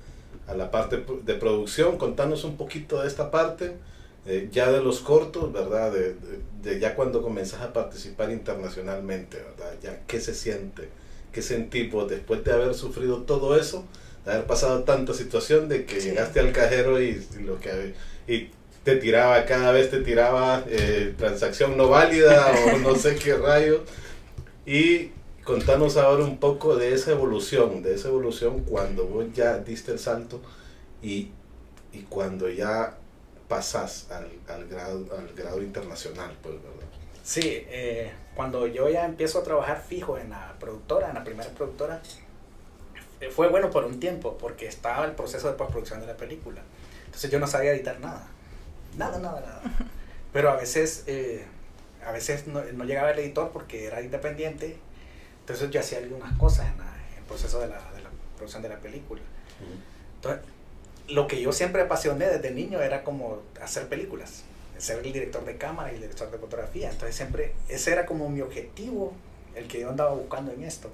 [SPEAKER 2] a la parte de producción. Contanos un poquito de esta parte, eh, ya de los cortos, ¿verdad? De, de- de ya cuando comenzás a participar internacionalmente, ¿verdad? Ya, ¿qué se siente? ¿Qué sentí pues, después de haber sufrido todo eso? De haber pasado tanta situación de que
[SPEAKER 1] Sí.
[SPEAKER 2] llegaste al cajero y, y lo que y te tiraba, cada vez te tiraba eh, transacción no válida o no sé qué rayo. Y contanos ahora un poco de esa evolución, de esa evolución cuando vos ya diste el salto y, y cuando ya pasas al, al, grado, al grado internacional, pues, ¿verdad?
[SPEAKER 3] Sí, eh, cuando yo ya empiezo a trabajar fijo en la productora, en la primera productora, eh, fue bueno por un tiempo, porque estaba el proceso de postproducción de la película. Entonces yo no sabía editar nada. Nada, nada, nada. Pero a veces, eh, a veces no, no, llegaba el editor porque era independiente. Entonces yo hacía algunas cosas en, la, en el proceso de la, de la, producción de la película. Entonces, lo que yo siempre apasioné desde niño era como hacer películas. Ser el director de cámara y el director de fotografía. Entonces siempre, ese era como mi objetivo, el que yo andaba buscando en esto.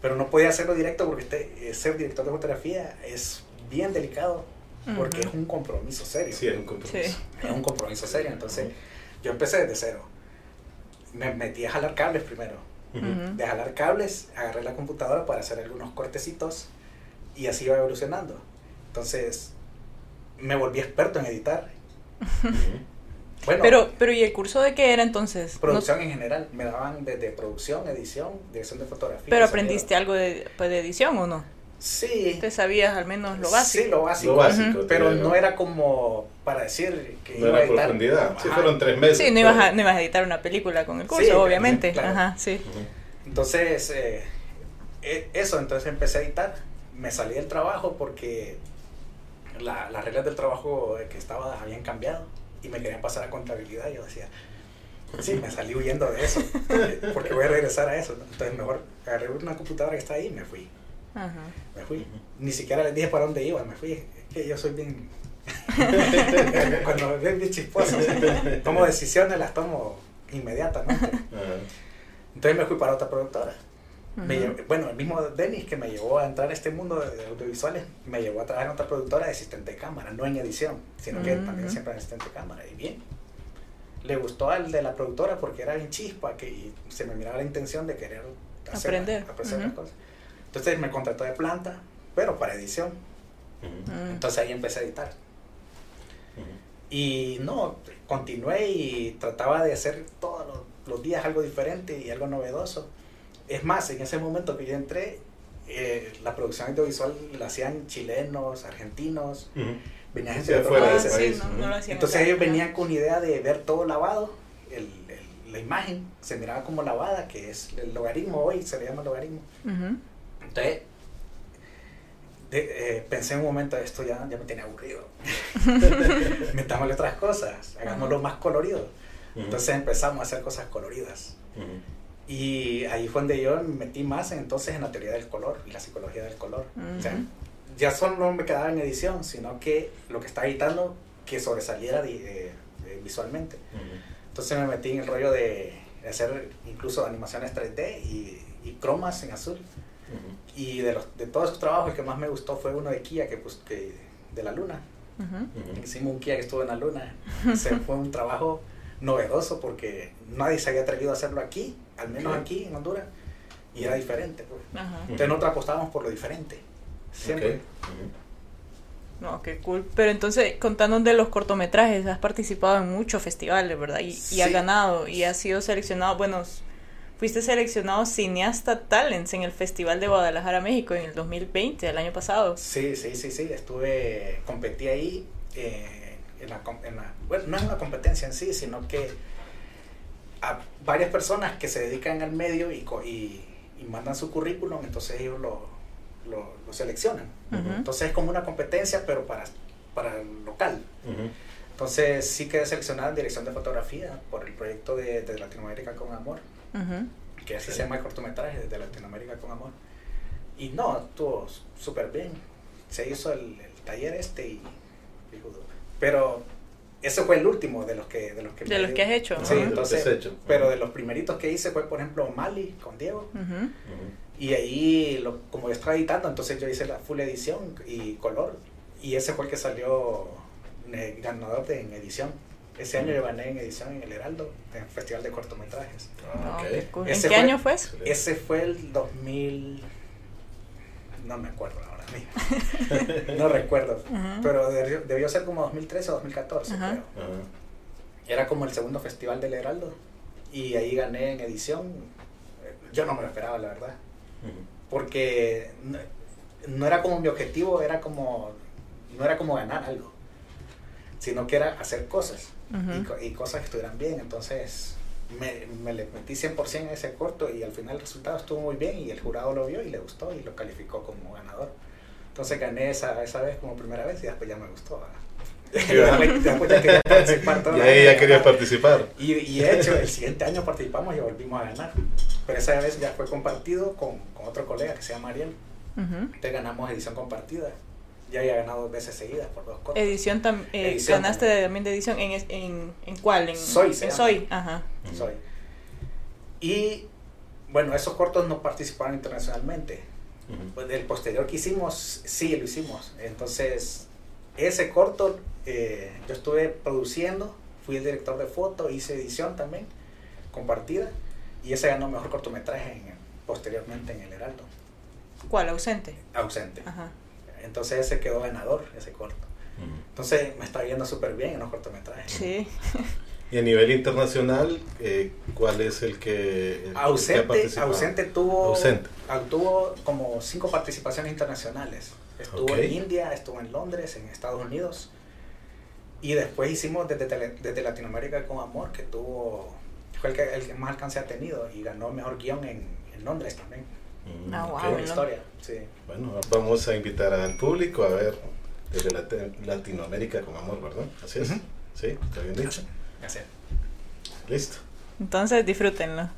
[SPEAKER 3] Pero no podía hacerlo directo porque este, ser director de fotografía es bien delicado porque uh -huh. es un compromiso serio.
[SPEAKER 2] Sí, es un compromiso.
[SPEAKER 3] Sí. Es un compromiso serio. Entonces, uh -huh. yo empecé desde cero. Me metí a jalar cables primero. Uh -huh. De jalar cables, agarré la computadora para hacer algunos cortecitos y así iba evolucionando. Entonces, me volví experto en editar.
[SPEAKER 1] Bueno, pero, pero ¿y el curso de qué era entonces?
[SPEAKER 3] Producción no... en general. Me daban desde producción, edición, dirección de fotografía.
[SPEAKER 1] ¿Pero aprendiste algo de, pues, de edición o no?
[SPEAKER 3] Sí.
[SPEAKER 1] ¿Te sabías al menos lo básico?
[SPEAKER 3] Sí, lo básico.
[SPEAKER 2] Lo básico
[SPEAKER 3] pero no era como para decir que
[SPEAKER 2] no
[SPEAKER 3] iba a
[SPEAKER 2] era
[SPEAKER 3] editar.
[SPEAKER 2] profundidad. Sí, fueron tres meses.
[SPEAKER 1] Sí, no ibas, a, no ibas a editar una película con el curso,
[SPEAKER 3] Sí,
[SPEAKER 1] obviamente.
[SPEAKER 3] claro.
[SPEAKER 1] Ajá, sí.
[SPEAKER 3] Entonces, eh, eh, eso, entonces empecé a editar. Me salí del trabajo porque la, las reglas del trabajo que estaba habían cambiado y me querían pasar a contabilidad. Y yo decía, sí, me salí huyendo de eso, porque voy a regresar a eso. Entonces, mejor agarré una computadora que está ahí y me fui.
[SPEAKER 1] Ajá.
[SPEAKER 3] Me fui. Ni siquiera les dije para dónde iba, me fui. Es que yo soy bien. Cuando me ven bien chisposo, tomo decisiones, las tomo inmediatamente. Entonces me fui para otra productora. -huh. me llevo, bueno, el mismo Denis que me llevó a entrar a este mundo de audiovisuales, me llevó a trabajar en otra productora de asistente de cámara, no en edición, sino que uh -huh. también siempre en asistente de cámara. Y bien, le gustó al de la productora porque era bien chispa que, y se me miraba la intención de querer hacer,
[SPEAKER 1] aprender,
[SPEAKER 3] aprender
[SPEAKER 1] uh -huh.
[SPEAKER 3] las cosas. Entonces me contrató de planta, pero para edición. Entonces ahí empecé a editar. Y no, continué y trataba de hacer todos los, los, días algo diferente y algo novedoso. Es más, en ese momento que yo entré, eh, la producción audiovisual la hacían chilenos, argentinos, uh -huh. venían gente de otros países.
[SPEAKER 1] Sí, no, no
[SPEAKER 3] Entonces ellos venían con idea de ver todo lavado, el, el, la imagen se miraba como lavada, que es el logaritmo hoy, se le llama logaritmo.
[SPEAKER 1] Uh -huh.
[SPEAKER 3] Entonces, de, eh, pensé en un momento, esto ya, ya me tiene aburrido. Metámosle otras cosas, hagámoslo uh -huh. más colorido. Uh -huh. Entonces empezamos a hacer cosas coloridas. Uh -huh. Y ahí fue donde yo me metí más entonces en la teoría del color y la psicología del color. O sea, ya solo no me quedaba en edición, sino que lo que estaba editando que sobresaliera de, de, visualmente. Entonces me metí en el rollo de hacer incluso animaciones 3D y, y cromas en azul. Y de, los, de todos esos trabajos, el que más me gustó fue uno de Kia, que, pues, que de la luna. Uh -huh. Hicimos un Kia que estuvo en la luna. Ese fue un trabajo novedoso porque nadie se había atrevido a hacerlo aquí, al menos okay. aquí en Honduras, y era diferente. Pues. Uh -huh. Entonces nosotros apostábamos por lo diferente. Siempre.
[SPEAKER 2] Okay.
[SPEAKER 1] No, qué cool. Pero entonces, contándonos de los cortometrajes, has participado en muchos festivales, ¿verdad? Y,
[SPEAKER 3] sí.
[SPEAKER 1] y has ganado, y has sido seleccionado, bueno, fuiste seleccionado cineasta Talents en el Festival de Guadalajara, México, en el 2020, el año pasado.
[SPEAKER 3] Sí, sí, sí, sí, estuve, competí ahí eh, en, la, en la, bueno, no es una competencia en sí, sino que a varias personas que se dedican al medio y, y, y mandan su currículum, entonces ellos lo, lo, lo seleccionan. Uh -huh. Entonces es como una competencia, pero para, para el local. Uh -huh. Entonces sí quedé seleccionada en dirección de fotografía por el proyecto de, de Latinoamérica con Amor. Uh -huh. que así sí. se llama el cortometraje de Latinoamérica con Amor. Y no, estuvo súper bien. Se hizo el, el, taller este y, pero ese fue el último de los que de los que,
[SPEAKER 1] de los que has hecho
[SPEAKER 3] sí entonces
[SPEAKER 2] hecho.
[SPEAKER 3] pero de los primeritos que hice fue por ejemplo Mali con Diego uh -huh. y ahí lo, como yo estaba editando entonces yo hice la full edición y color y ese fue el que salió ganador de, en edición ese año yo gané en edición en el Heraldo, en el Festival de Cortometrajes.
[SPEAKER 1] Ah, okay. ¿En qué fue, año fue eso?
[SPEAKER 3] Ese fue el 2000. No me acuerdo ahora mismo. no recuerdo. Uh -huh. Pero debió, debió, ser como 2013 o 2014, uh -huh. creo. Uh -huh. Era como el segundo festival del Heraldo. Y ahí gané en edición. Yo no me lo esperaba, la verdad. Porque no, no era como mi objetivo, era como. No era como ganar algo sino que era hacer cosas y, cosas que estuvieran bien. Entonces me, me le metí 100% a ese corto y al final el resultado estuvo muy bien y el jurado lo vio y le gustó y lo calificó como ganador. Entonces gané esa, esa vez como primera vez y después ya me gustó.
[SPEAKER 2] después ya quería participar. y ahí ya quería participar.
[SPEAKER 3] Y, y de hecho, el siguiente año participamos y volvimos a ganar. Pero esa vez ya fue compartido con, con otro colega que se llama Ariel. Entonces ganamos edición compartida ya había ganado dos veces seguidas por dos cortos.
[SPEAKER 1] Edición, eh, ganaste también de edición en, en, en cuál? En,
[SPEAKER 3] Soy,
[SPEAKER 1] en Soy, ajá.
[SPEAKER 3] Soy. Y bueno, esos cortos no participaron internacionalmente. pues, el posterior que hicimos, sí lo hicimos. Entonces, ese corto eh, yo estuve produciendo, fui el director de foto, hice edición también, compartida, y ese ganó mejor cortometraje posteriormente en el Heraldo.
[SPEAKER 1] ¿Cuál? ¿Ausente?
[SPEAKER 3] Ausente. Ajá. Entonces ese quedó ganador, ese corto. Entonces me está yendo súper bien en los cortometrajes.
[SPEAKER 1] Sí.
[SPEAKER 2] Y a nivel internacional, eh, ¿cuál es el que,
[SPEAKER 3] ausente, ausente tuvo ausente. tuvo como cinco participaciones internacionales. Estuvo en India, estuvo en Londres, en Estados Unidos. Y después hicimos desde, desde Latinoamérica con Amor, que tuvo fue el que, el que más alcance ha tenido y ganó mejor guion en, en Londres también.
[SPEAKER 1] Mm, wow,
[SPEAKER 3] historia, sí.
[SPEAKER 2] Bueno, vamos a invitar al público a ver desde Latinoamérica con amor, ¿verdad? Así es. Sí, está bien dicho.
[SPEAKER 3] Gracias.
[SPEAKER 2] Listo.
[SPEAKER 1] Entonces disfrútenlo.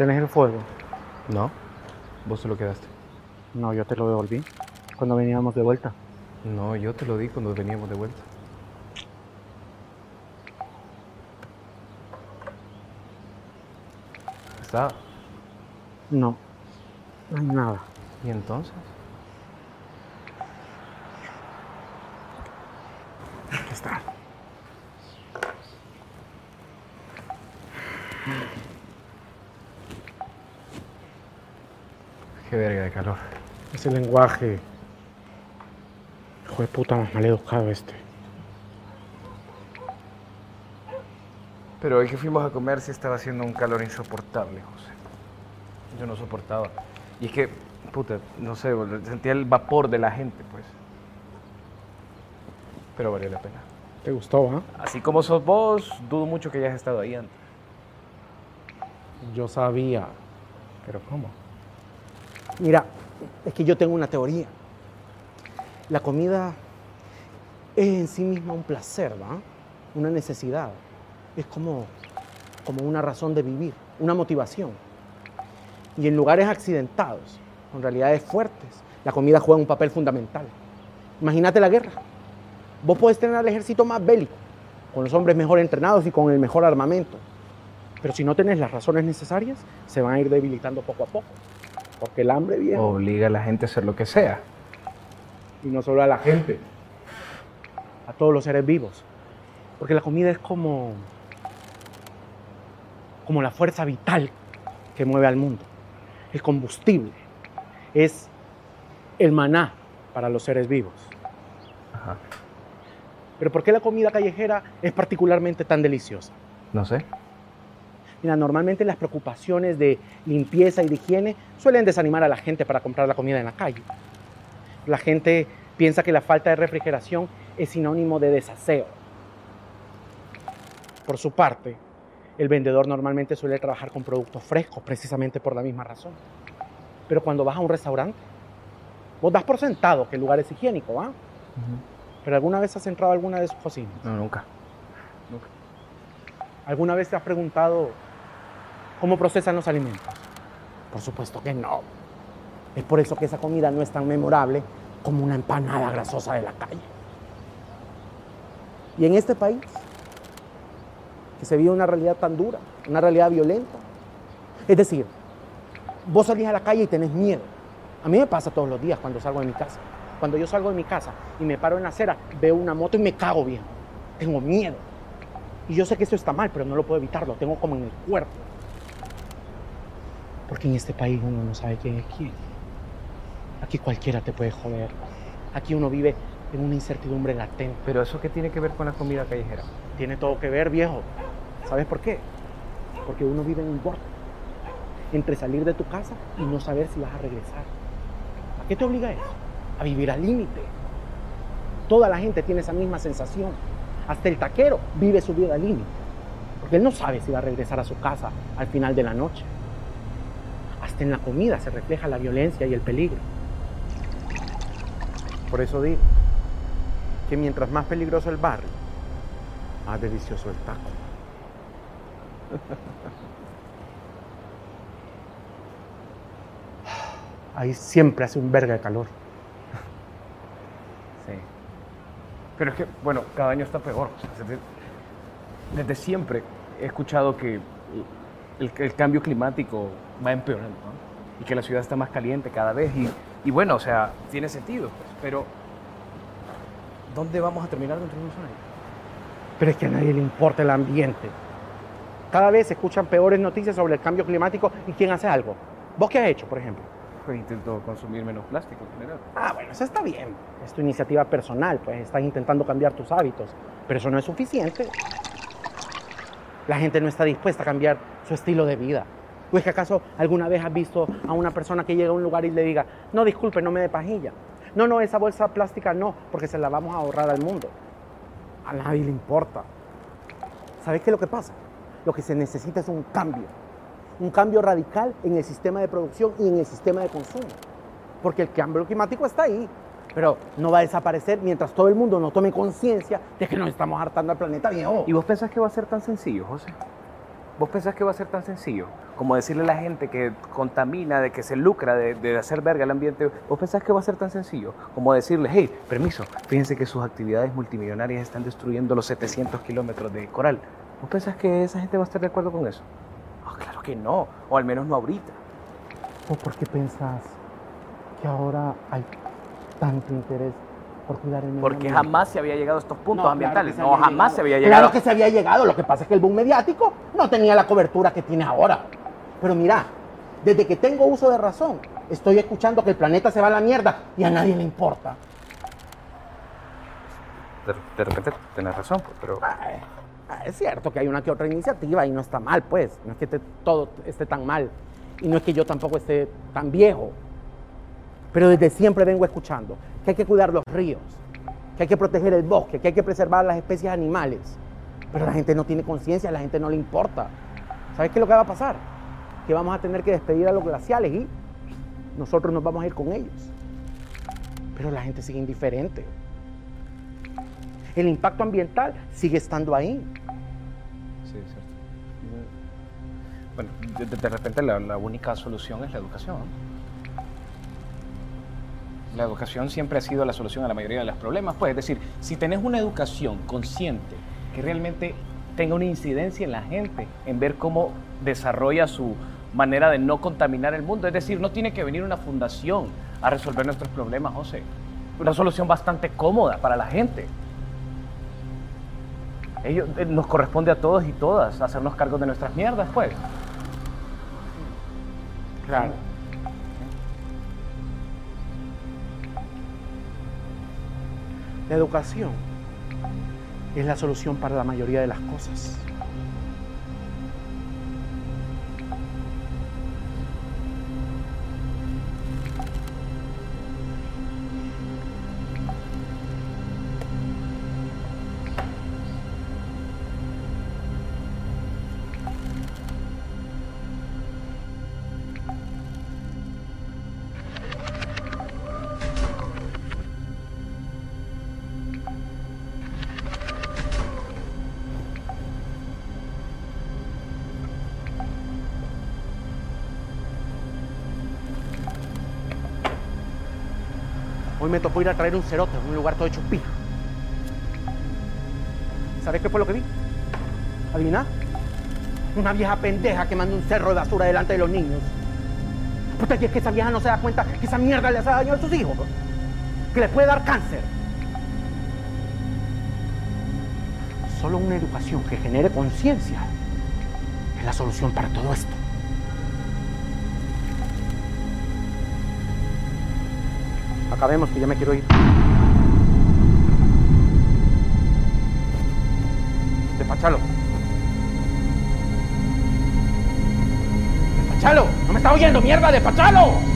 [SPEAKER 4] ¿Tienes el fuego?
[SPEAKER 5] No, vos se lo quedaste.
[SPEAKER 4] No, yo te lo devolví cuando veníamos de vuelta.
[SPEAKER 5] No, yo te lo di cuando veníamos de vuelta. ¿Está?
[SPEAKER 4] No, no hay nada.
[SPEAKER 5] ¿Y entonces?
[SPEAKER 4] Aquí está.
[SPEAKER 5] Qué verga de calor.
[SPEAKER 4] Ese lenguaje Hijo de puta más mal educado este.
[SPEAKER 5] Pero hoy que fuimos a comer sí estaba haciendo un calor insoportable, José. Yo no soportaba. Y es que, puta, no sé, sentía el vapor de la gente, pues. Pero valió la pena.
[SPEAKER 4] ¿Te gustó, ah?
[SPEAKER 5] Así como sos vos, dudo mucho que hayas estado ahí antes.
[SPEAKER 4] Yo sabía.
[SPEAKER 5] Pero ¿cómo?
[SPEAKER 6] Mira, es que yo tengo una teoría. La comida es en sí misma un placer, ¿va? Una necesidad. Es como, como una razón de vivir, una motivación. Y en lugares accidentados, con realidades fuertes, la comida juega un papel fundamental. Imagínate la guerra. Vos podés tener el ejército más bélico, con los hombres mejor entrenados y con el mejor armamento. Pero si no tenés las razones necesarias, se van a ir debilitando poco a poco. Porque el hambre viene.
[SPEAKER 5] Obliga a la gente a hacer lo que sea.
[SPEAKER 6] Y no solo a la gente, a todos los seres vivos. Porque la comida es como, como la fuerza vital que mueve al mundo. El combustible. Es el maná para los seres vivos.
[SPEAKER 5] Ajá.
[SPEAKER 6] Pero ¿por qué la comida callejera es particularmente tan deliciosa?
[SPEAKER 5] No sé.
[SPEAKER 6] Mira, normalmente las preocupaciones de limpieza y de higiene suelen desanimar a la gente para comprar la comida en la calle. La gente piensa que la falta de refrigeración es sinónimo de desaseo. Por su parte, el vendedor normalmente suele trabajar con productos frescos precisamente por la misma razón. Pero cuando vas a un restaurante, vos das por sentado que el lugar es higiénico, ¿ah? ¿Pero alguna vez has entrado a alguna de sus cocinas?
[SPEAKER 5] No, nunca.
[SPEAKER 6] ¿Alguna vez te has preguntado cómo procesan los alimentos? Por supuesto que no. Es por eso que esa comida no es tan memorable como una empanada grasosa de la calle. Y en este país, que se vive una realidad tan dura, una realidad violenta. Es decir, vos salís a la calle y tenés miedo. A mí me pasa todos los días cuando salgo de mi casa. Cuando yo salgo de mi casa y me paro en la acera, veo una moto y me cago bien. Tengo miedo. Y yo sé que eso está mal, pero no lo puedo evitar, lo tengo como en el cuerpo. Porque en este país uno no sabe quién es quién. Aquí cualquiera te puede joder. Aquí uno vive en una incertidumbre latente.
[SPEAKER 5] Pero eso qué tiene que ver con la comida callejera?
[SPEAKER 6] Tiene todo que ver, viejo. ¿Sabes por qué? Porque uno vive en un borde. Entre salir de tu casa y no saber si vas a regresar. ¿A qué te obliga eso? A vivir al límite. Toda la gente tiene esa misma sensación. Hasta el taquero vive su vida al límite. Porque él no sabe si va a regresar a su casa al final de la noche. Hasta en la comida se refleja la violencia y el peligro. Por eso digo que mientras más peligroso el barrio, más delicioso el taco. Ahí siempre hace un verga de calor.
[SPEAKER 5] Sí. Pero es que, bueno, cada año está peor. O sea, desde, desde siempre he escuchado que el, el cambio climático va empeorando, ¿no? Y que la ciudad está más caliente cada vez. Y, y bueno, o sea, tiene sentido, pues, pero ¿dónde vamos a terminar dentro de unos años?
[SPEAKER 6] Pero es que a nadie le importa el ambiente. Cada vez se escuchan peores noticias sobre el cambio climático y quién hace algo. ¿Vos qué has hecho, por ejemplo?
[SPEAKER 5] Pues intento consumir menos plástico en general.
[SPEAKER 6] Ah, bueno, eso está bien. Es tu iniciativa personal, pues estás intentando cambiar tus hábitos. Pero eso no es suficiente. La gente no está dispuesta a cambiar su estilo de vida. ¿O es que acaso alguna vez has visto a una persona que llega a un lugar y le diga, no, disculpe, no me dé pajilla? No, no, esa bolsa plástica no, porque se la vamos a ahorrar al mundo. A nadie le importa. ¿Sabes qué es lo que pasa? Lo que se necesita es un cambio. Un cambio radical en el sistema de producción y en el sistema de consumo. Porque el cambio climático está ahí, pero no va a desaparecer mientras todo el mundo no tome conciencia de que nos estamos hartando al planeta viejo.
[SPEAKER 5] ¿Y vos pensás que va a ser tan sencillo, José? ¿Vos pensás que va a ser tan sencillo como decirle a la gente que contamina, de que se lucra de, de hacer verga al ambiente? ¿Vos pensás que va a ser tan sencillo como decirle, hey, permiso, fíjense que sus actividades multimillonarias están destruyendo los 700 kilómetros de coral? ¿Vos pensás que esa gente va a estar de acuerdo con eso? Oh, claro que no, o al menos no ahorita.
[SPEAKER 6] ¿O por qué pensás que ahora hay tanto interés por cuidar el medio
[SPEAKER 5] Porque
[SPEAKER 6] ambiente?
[SPEAKER 5] jamás se había llegado a estos puntos
[SPEAKER 6] No, claro
[SPEAKER 5] ambientales.
[SPEAKER 6] se
[SPEAKER 5] no, jamás
[SPEAKER 6] llegado.
[SPEAKER 5] se había llegado.
[SPEAKER 6] Claro que se había llegado, lo que pasa es que el boom mediático no tenía la cobertura que tiene ahora. Pero mira, desde que tengo uso de razón, estoy escuchando que el planeta se va a la mierda y a nadie le importa.
[SPEAKER 5] de, de repente tenés razón, pues, pero...
[SPEAKER 6] Ay, ah, Es cierto que hay una que otra iniciativa y no está mal, pues. No es que esté- todo esté tan mal. Y no es que yo tampoco esté tan viejo. Pero desde siempre vengo escuchando que hay que cuidar los ríos, que hay que proteger el bosque, que hay que preservar las especies animales. Pero la gente no tiene conciencia, la gente no le importa. ¿Sabes qué es lo que va a pasar? Que vamos a tener que despedir a los glaciales y nosotros nos vamos a ir con ellos. Pero la gente sigue indiferente. El impacto ambiental sigue estando ahí.
[SPEAKER 5] Sí, es cierto. Bueno, de, repente la, la única solución es la educación. La educación siempre ha sido la solución a la mayoría de los problemas. Pues, es decir, si tenés una educación consciente que realmente tenga una incidencia en la gente, en ver cómo desarrolla su manera de no contaminar el mundo. Es decir, no tiene que venir una fundación a resolver nuestros problemas, José. Una solución bastante cómoda para la gente. Ellos, eh, nos corresponde a todos y todas hacernos cargo de nuestras mierdas, pues.
[SPEAKER 6] Claro. La educación es la solución para la mayoría de las cosas. Me tocó ir a traer un cerote en un lugar todo hecho pija. ¿Sabes qué fue lo que vi? ¿Adivina? Una vieja pendeja que manda un cerro de basura delante de los niños. Puta, y es que esa vieja no se da cuenta que esa mierda le hace daño a sus hijos. Que les puede dar cáncer. Solo una educación que genere conciencia es la solución para todo esto. Acabemos, que ya me quiero ir. Despachalo. Despachalo. No me está oyendo, mierda, despachalo.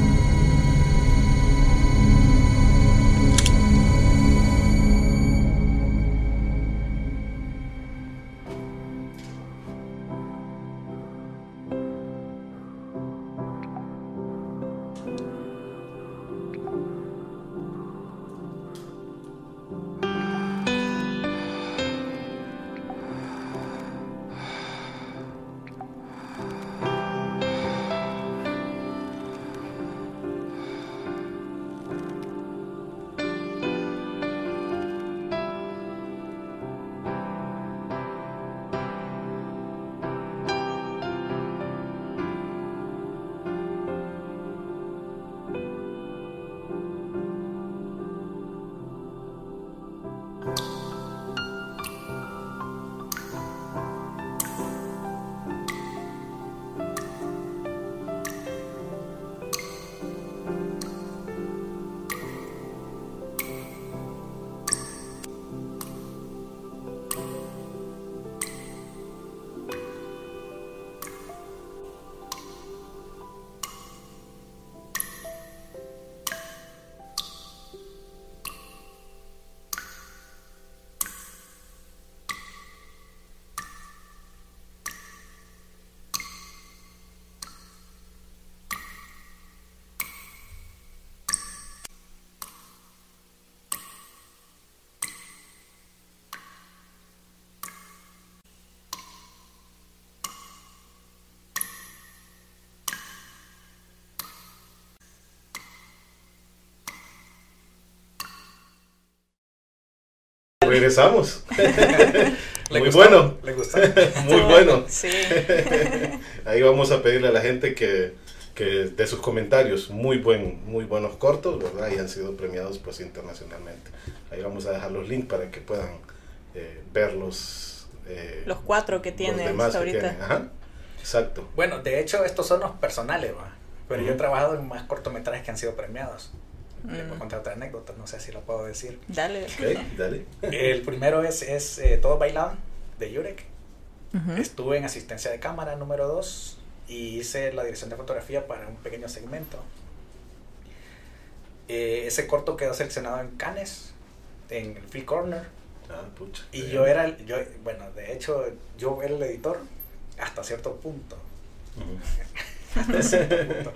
[SPEAKER 2] Regresamos.
[SPEAKER 3] ¿Le
[SPEAKER 2] Muy
[SPEAKER 3] gustó?
[SPEAKER 2] bueno.
[SPEAKER 3] ¿Le gustó?
[SPEAKER 2] Muy bueno.
[SPEAKER 1] Sí.
[SPEAKER 2] Ahí vamos a pedirle a la gente que, que de sus comentarios, muy buen, muy buenos cortos, ¿verdad? Y han sido premiados pues internacionalmente. Ahí vamos a dejar los links para que puedan eh, verlos. eh,
[SPEAKER 1] Los cuatro que tiene hasta ahorita.
[SPEAKER 2] tienen. Ajá. Exacto.
[SPEAKER 3] Bueno, de hecho, estos son los personales, va. Pero yo he trabajado en más cortometrajes que han sido premiados. Les voy a
[SPEAKER 1] Mm.
[SPEAKER 3] contar otra anécdota, no sé si la puedo decir.
[SPEAKER 1] Dale.
[SPEAKER 3] El primero es, es eh, Todo Bailado de Yurek. Estuve en asistencia de cámara número 2 y hice la dirección de fotografía para un pequeño segmento. Eh, ese corto quedó seleccionado en Cannes, en el Free Corner.
[SPEAKER 2] Ah, pucha.
[SPEAKER 3] Y
[SPEAKER 2] Bien.
[SPEAKER 3] yo era, el- yo, bueno, de hecho, yo era el editor hasta cierto punto. Hasta cierto punto.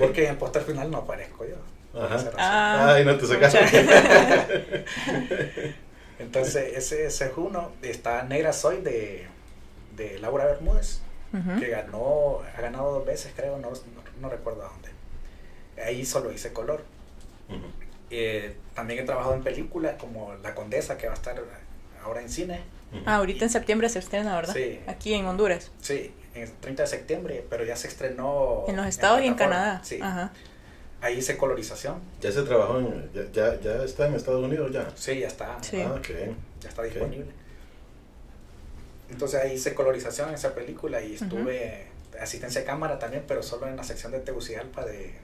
[SPEAKER 3] Porque en el póster final no aparezco yo.
[SPEAKER 2] Ajá.
[SPEAKER 3] esa razón.
[SPEAKER 1] Ah.
[SPEAKER 2] Ay, no te sacaste.
[SPEAKER 3] Entonces, ese, ese es uno. Está Negra Soy de, de Laura Bermúdez,
[SPEAKER 1] Ujú.
[SPEAKER 3] que ganó, ha ganado dos veces, creo, no, no, no recuerdo a dónde. Ahí solo hice color.
[SPEAKER 2] Ujú.
[SPEAKER 3] Eh, también he trabajado en películas como La Condesa, que va a estar ahora en cine.
[SPEAKER 2] Ujú.
[SPEAKER 1] Ah, ahorita en septiembre se estrena, ¿verdad?
[SPEAKER 3] Sí.
[SPEAKER 1] Aquí en Honduras.
[SPEAKER 3] Sí, en el 30 de septiembre, pero ya se estrenó.
[SPEAKER 1] En los estados y en. Canadá.
[SPEAKER 3] Sí,
[SPEAKER 1] Ajá.
[SPEAKER 3] Ahí hice colorización.
[SPEAKER 2] Ya se trabajó en. Ya, ya, ya está en Estados Unidos ya.
[SPEAKER 3] Sí, ya está.
[SPEAKER 1] Sí.
[SPEAKER 2] Ah, qué bien.
[SPEAKER 3] ya está disponible. Entonces ahí hice colorización en esa película y estuve asistencia de cámara también, pero solo en la sección de Tegucigalpa de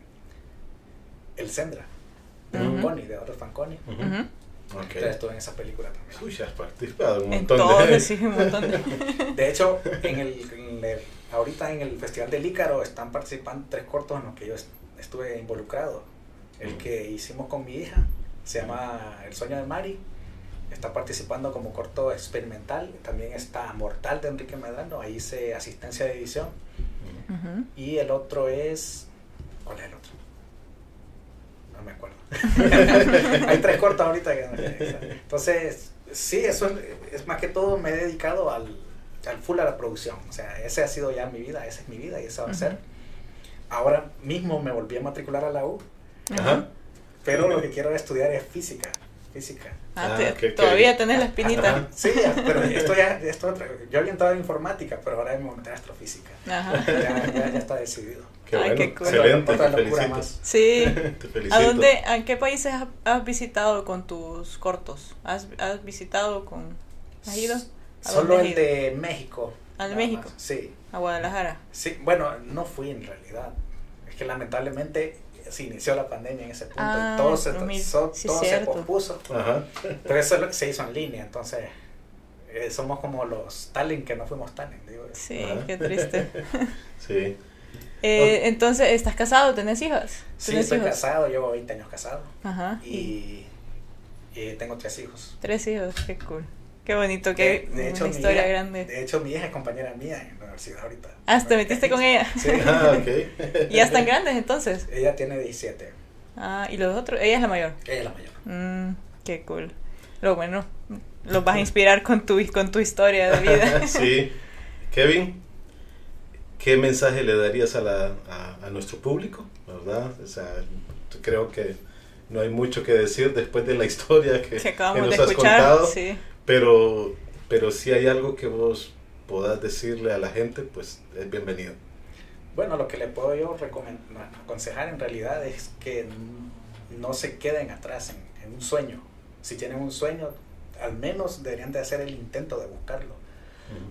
[SPEAKER 3] El Sendra, de
[SPEAKER 1] Ujú.
[SPEAKER 3] Fanconi, de otro Fanconi.
[SPEAKER 2] Ok.
[SPEAKER 3] Entonces estuve en esa película también.
[SPEAKER 2] Uy, ya has participado un
[SPEAKER 1] En
[SPEAKER 2] montón
[SPEAKER 1] todo,
[SPEAKER 2] de.
[SPEAKER 1] sí, un montón de...
[SPEAKER 3] De hecho, en el, en el- ahorita en el Festival del Ícaro están participando tres cortos en los que yo est- estuve involucrado. El que hicimos con mi hija se llama El sueño de Mari. Está participando como corto experimental. También está Mortal de Enrique Medrano. Ahí hice asistencia de edición.
[SPEAKER 1] Ujú.
[SPEAKER 3] Y el otro es. ¿Cuál es el otro? No me acuerdo. Hay tres cortos ahorita. que- Entonces, sí, eso es, es más que todo me he dedicado al, al full a la producción. O sea, ese ha sido ya mi vida, esa es mi vida y esa va a ser. Ahora mismo me volví a matricular a la U,
[SPEAKER 2] Ajá.
[SPEAKER 3] pero lo que quiero estudiar es física. Física.
[SPEAKER 1] Ah,
[SPEAKER 2] Ah,
[SPEAKER 1] te-
[SPEAKER 2] ok, ok.
[SPEAKER 1] todavía tenés la espinita.
[SPEAKER 2] Ajá.
[SPEAKER 3] Sí, pero esto ya, esto, yo había entrado en informática, pero ahora me monté a astrofísica.
[SPEAKER 1] Ajá.
[SPEAKER 3] Ya, ya, ya está decidido.
[SPEAKER 2] Qué
[SPEAKER 1] Ay,
[SPEAKER 2] bueno.
[SPEAKER 1] qué cool.
[SPEAKER 2] Excelente.
[SPEAKER 3] Otra
[SPEAKER 2] Te
[SPEAKER 3] locura
[SPEAKER 2] felicito.
[SPEAKER 3] más.
[SPEAKER 1] Sí.
[SPEAKER 2] Te felicito.
[SPEAKER 1] ¿A dónde, a qué países has, has visitado con tus cortos? ¿Has, has visitado con... ¿Has ido? ¿A
[SPEAKER 3] Solo el de México.
[SPEAKER 1] ¿Al México?
[SPEAKER 3] más. Sí,
[SPEAKER 1] A Guadalajara.
[SPEAKER 3] sí. Bueno, no fui en realidad. Es que lamentablemente se inició la pandemia en ese punto
[SPEAKER 1] Ah,
[SPEAKER 3] y todo se,
[SPEAKER 1] 2000.
[SPEAKER 3] so-
[SPEAKER 1] Sí,
[SPEAKER 3] todo se pospuso.
[SPEAKER 2] Ajá.
[SPEAKER 3] Pero eso es lo que se hizo en línea, entonces eh, somos como los talent que no fuimos talent. Digo.
[SPEAKER 1] Sí,
[SPEAKER 2] Ajá.
[SPEAKER 1] qué triste.
[SPEAKER 2] Sí.
[SPEAKER 1] Eh, entonces, ¿estás casado? ¿Tenés hijas?
[SPEAKER 3] Sí,
[SPEAKER 1] ¿Tenés
[SPEAKER 3] estoy
[SPEAKER 1] hijos?
[SPEAKER 3] casado, llevo 20 años casado
[SPEAKER 1] Ajá.
[SPEAKER 3] y, y tengo tres hijos.
[SPEAKER 1] Tres hijos, qué cool. Qué bonito, qué
[SPEAKER 3] de, de hecho,
[SPEAKER 1] una
[SPEAKER 3] mi
[SPEAKER 1] historia
[SPEAKER 3] hija-
[SPEAKER 1] grande.
[SPEAKER 3] De hecho, mi hija es compañera mía universidad ahorita.
[SPEAKER 1] Ah, ¿te metiste con ella?
[SPEAKER 3] Sí.
[SPEAKER 2] Ah, ok.
[SPEAKER 1] ¿Y ya están grandes entonces?
[SPEAKER 3] Ella tiene 17.
[SPEAKER 1] Ah, ¿y los otros? Ella es la mayor.
[SPEAKER 3] Ella es la mayor.
[SPEAKER 1] Mm, qué cool. Lo bueno, los vas a inspirar con tu, con tu historia de vida.
[SPEAKER 2] Sí. Kevin, ¿qué mensaje le darías a, la, a, a nuestro público? ¿Verdad? O sea, creo que no hay mucho que decir después de la historia que,
[SPEAKER 1] que acabamos
[SPEAKER 2] que
[SPEAKER 1] de
[SPEAKER 2] nos has
[SPEAKER 1] escuchar.
[SPEAKER 2] contado.
[SPEAKER 1] Sí.
[SPEAKER 2] Pero, pero si hay algo que vos podás decirle a la gente, pues es bienvenido.
[SPEAKER 3] Bueno, lo que le puedo yo aconsejar en realidad es que no se queden atrás en, en un sueño. Si tienen un sueño, al menos deberían de hacer el intento de buscarlo.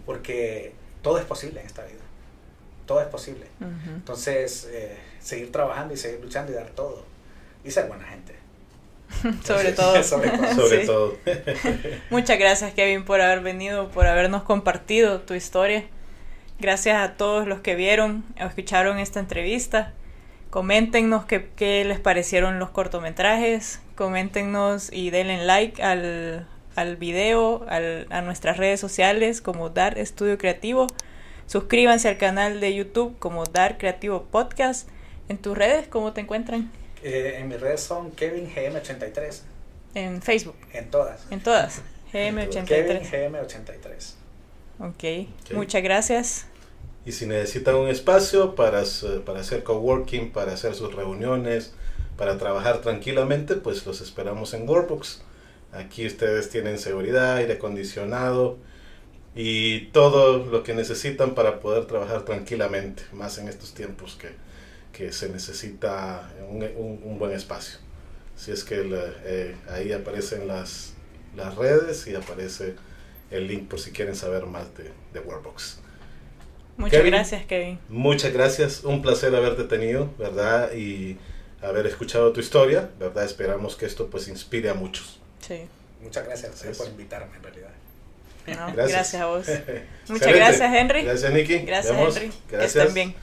[SPEAKER 3] Porque todo es posible en esta vida. Todo es posible. Entonces, eh, seguir trabajando y seguir luchando y dar todo. Y ser buena gente.
[SPEAKER 1] Sobre todo.
[SPEAKER 3] Sobre todo.
[SPEAKER 2] Sobre
[SPEAKER 1] Sí.
[SPEAKER 2] todo.
[SPEAKER 1] Muchas gracias Kevin por haber venido, por habernos compartido tu historia. Gracias a todos los que vieron o escucharon esta entrevista. Coméntenos qué, qué les parecieron los cortometrajes. Coméntenos y denle like al, al video, al- a nuestras redes sociales como Dar Estudio Creativo. Suscríbanse al canal de YouTube como Dar Creativo Podcast. En tus redes, ¿cómo te encuentran?
[SPEAKER 3] Eh, en mis redes son Kevin GM83.
[SPEAKER 1] En Facebook,
[SPEAKER 3] En todas.
[SPEAKER 1] en todas.
[SPEAKER 3] Kevin
[SPEAKER 1] GM83.
[SPEAKER 3] GM83.
[SPEAKER 1] Ok,
[SPEAKER 2] Ok.
[SPEAKER 1] muchas gracias.
[SPEAKER 2] Y si necesitan un espacio para, para hacer coworking, para hacer sus reuniones, para trabajar tranquilamente, pues los esperamos en Workbox. Aquí ustedes tienen seguridad, aire acondicionado y todo lo que necesitan para poder trabajar tranquilamente, más en estos tiempos que, que se necesita un, un- un buen espacio. Si es que la- eh, ahí aparecen las, las redes y aparece el link por si quieren saber más de, de Workbox.
[SPEAKER 1] Muchas
[SPEAKER 2] Kevin.
[SPEAKER 1] gracias, Kevin.
[SPEAKER 2] Muchas gracias, un placer haberte tenido, ¿verdad? Y haber escuchado tu historia, ¿verdad? Esperamos que esto pues inspire a muchos.
[SPEAKER 1] Sí.
[SPEAKER 3] Muchas gracias
[SPEAKER 2] Así es.
[SPEAKER 3] por invitarme en realidad.
[SPEAKER 1] No,
[SPEAKER 2] Gracias.
[SPEAKER 1] gracias. a vos. Muchas
[SPEAKER 2] Excelente.
[SPEAKER 1] gracias, Henry.
[SPEAKER 2] Gracias, Nicky.
[SPEAKER 1] Gracias. Henry. Que
[SPEAKER 2] Gracias.
[SPEAKER 1] estén bien.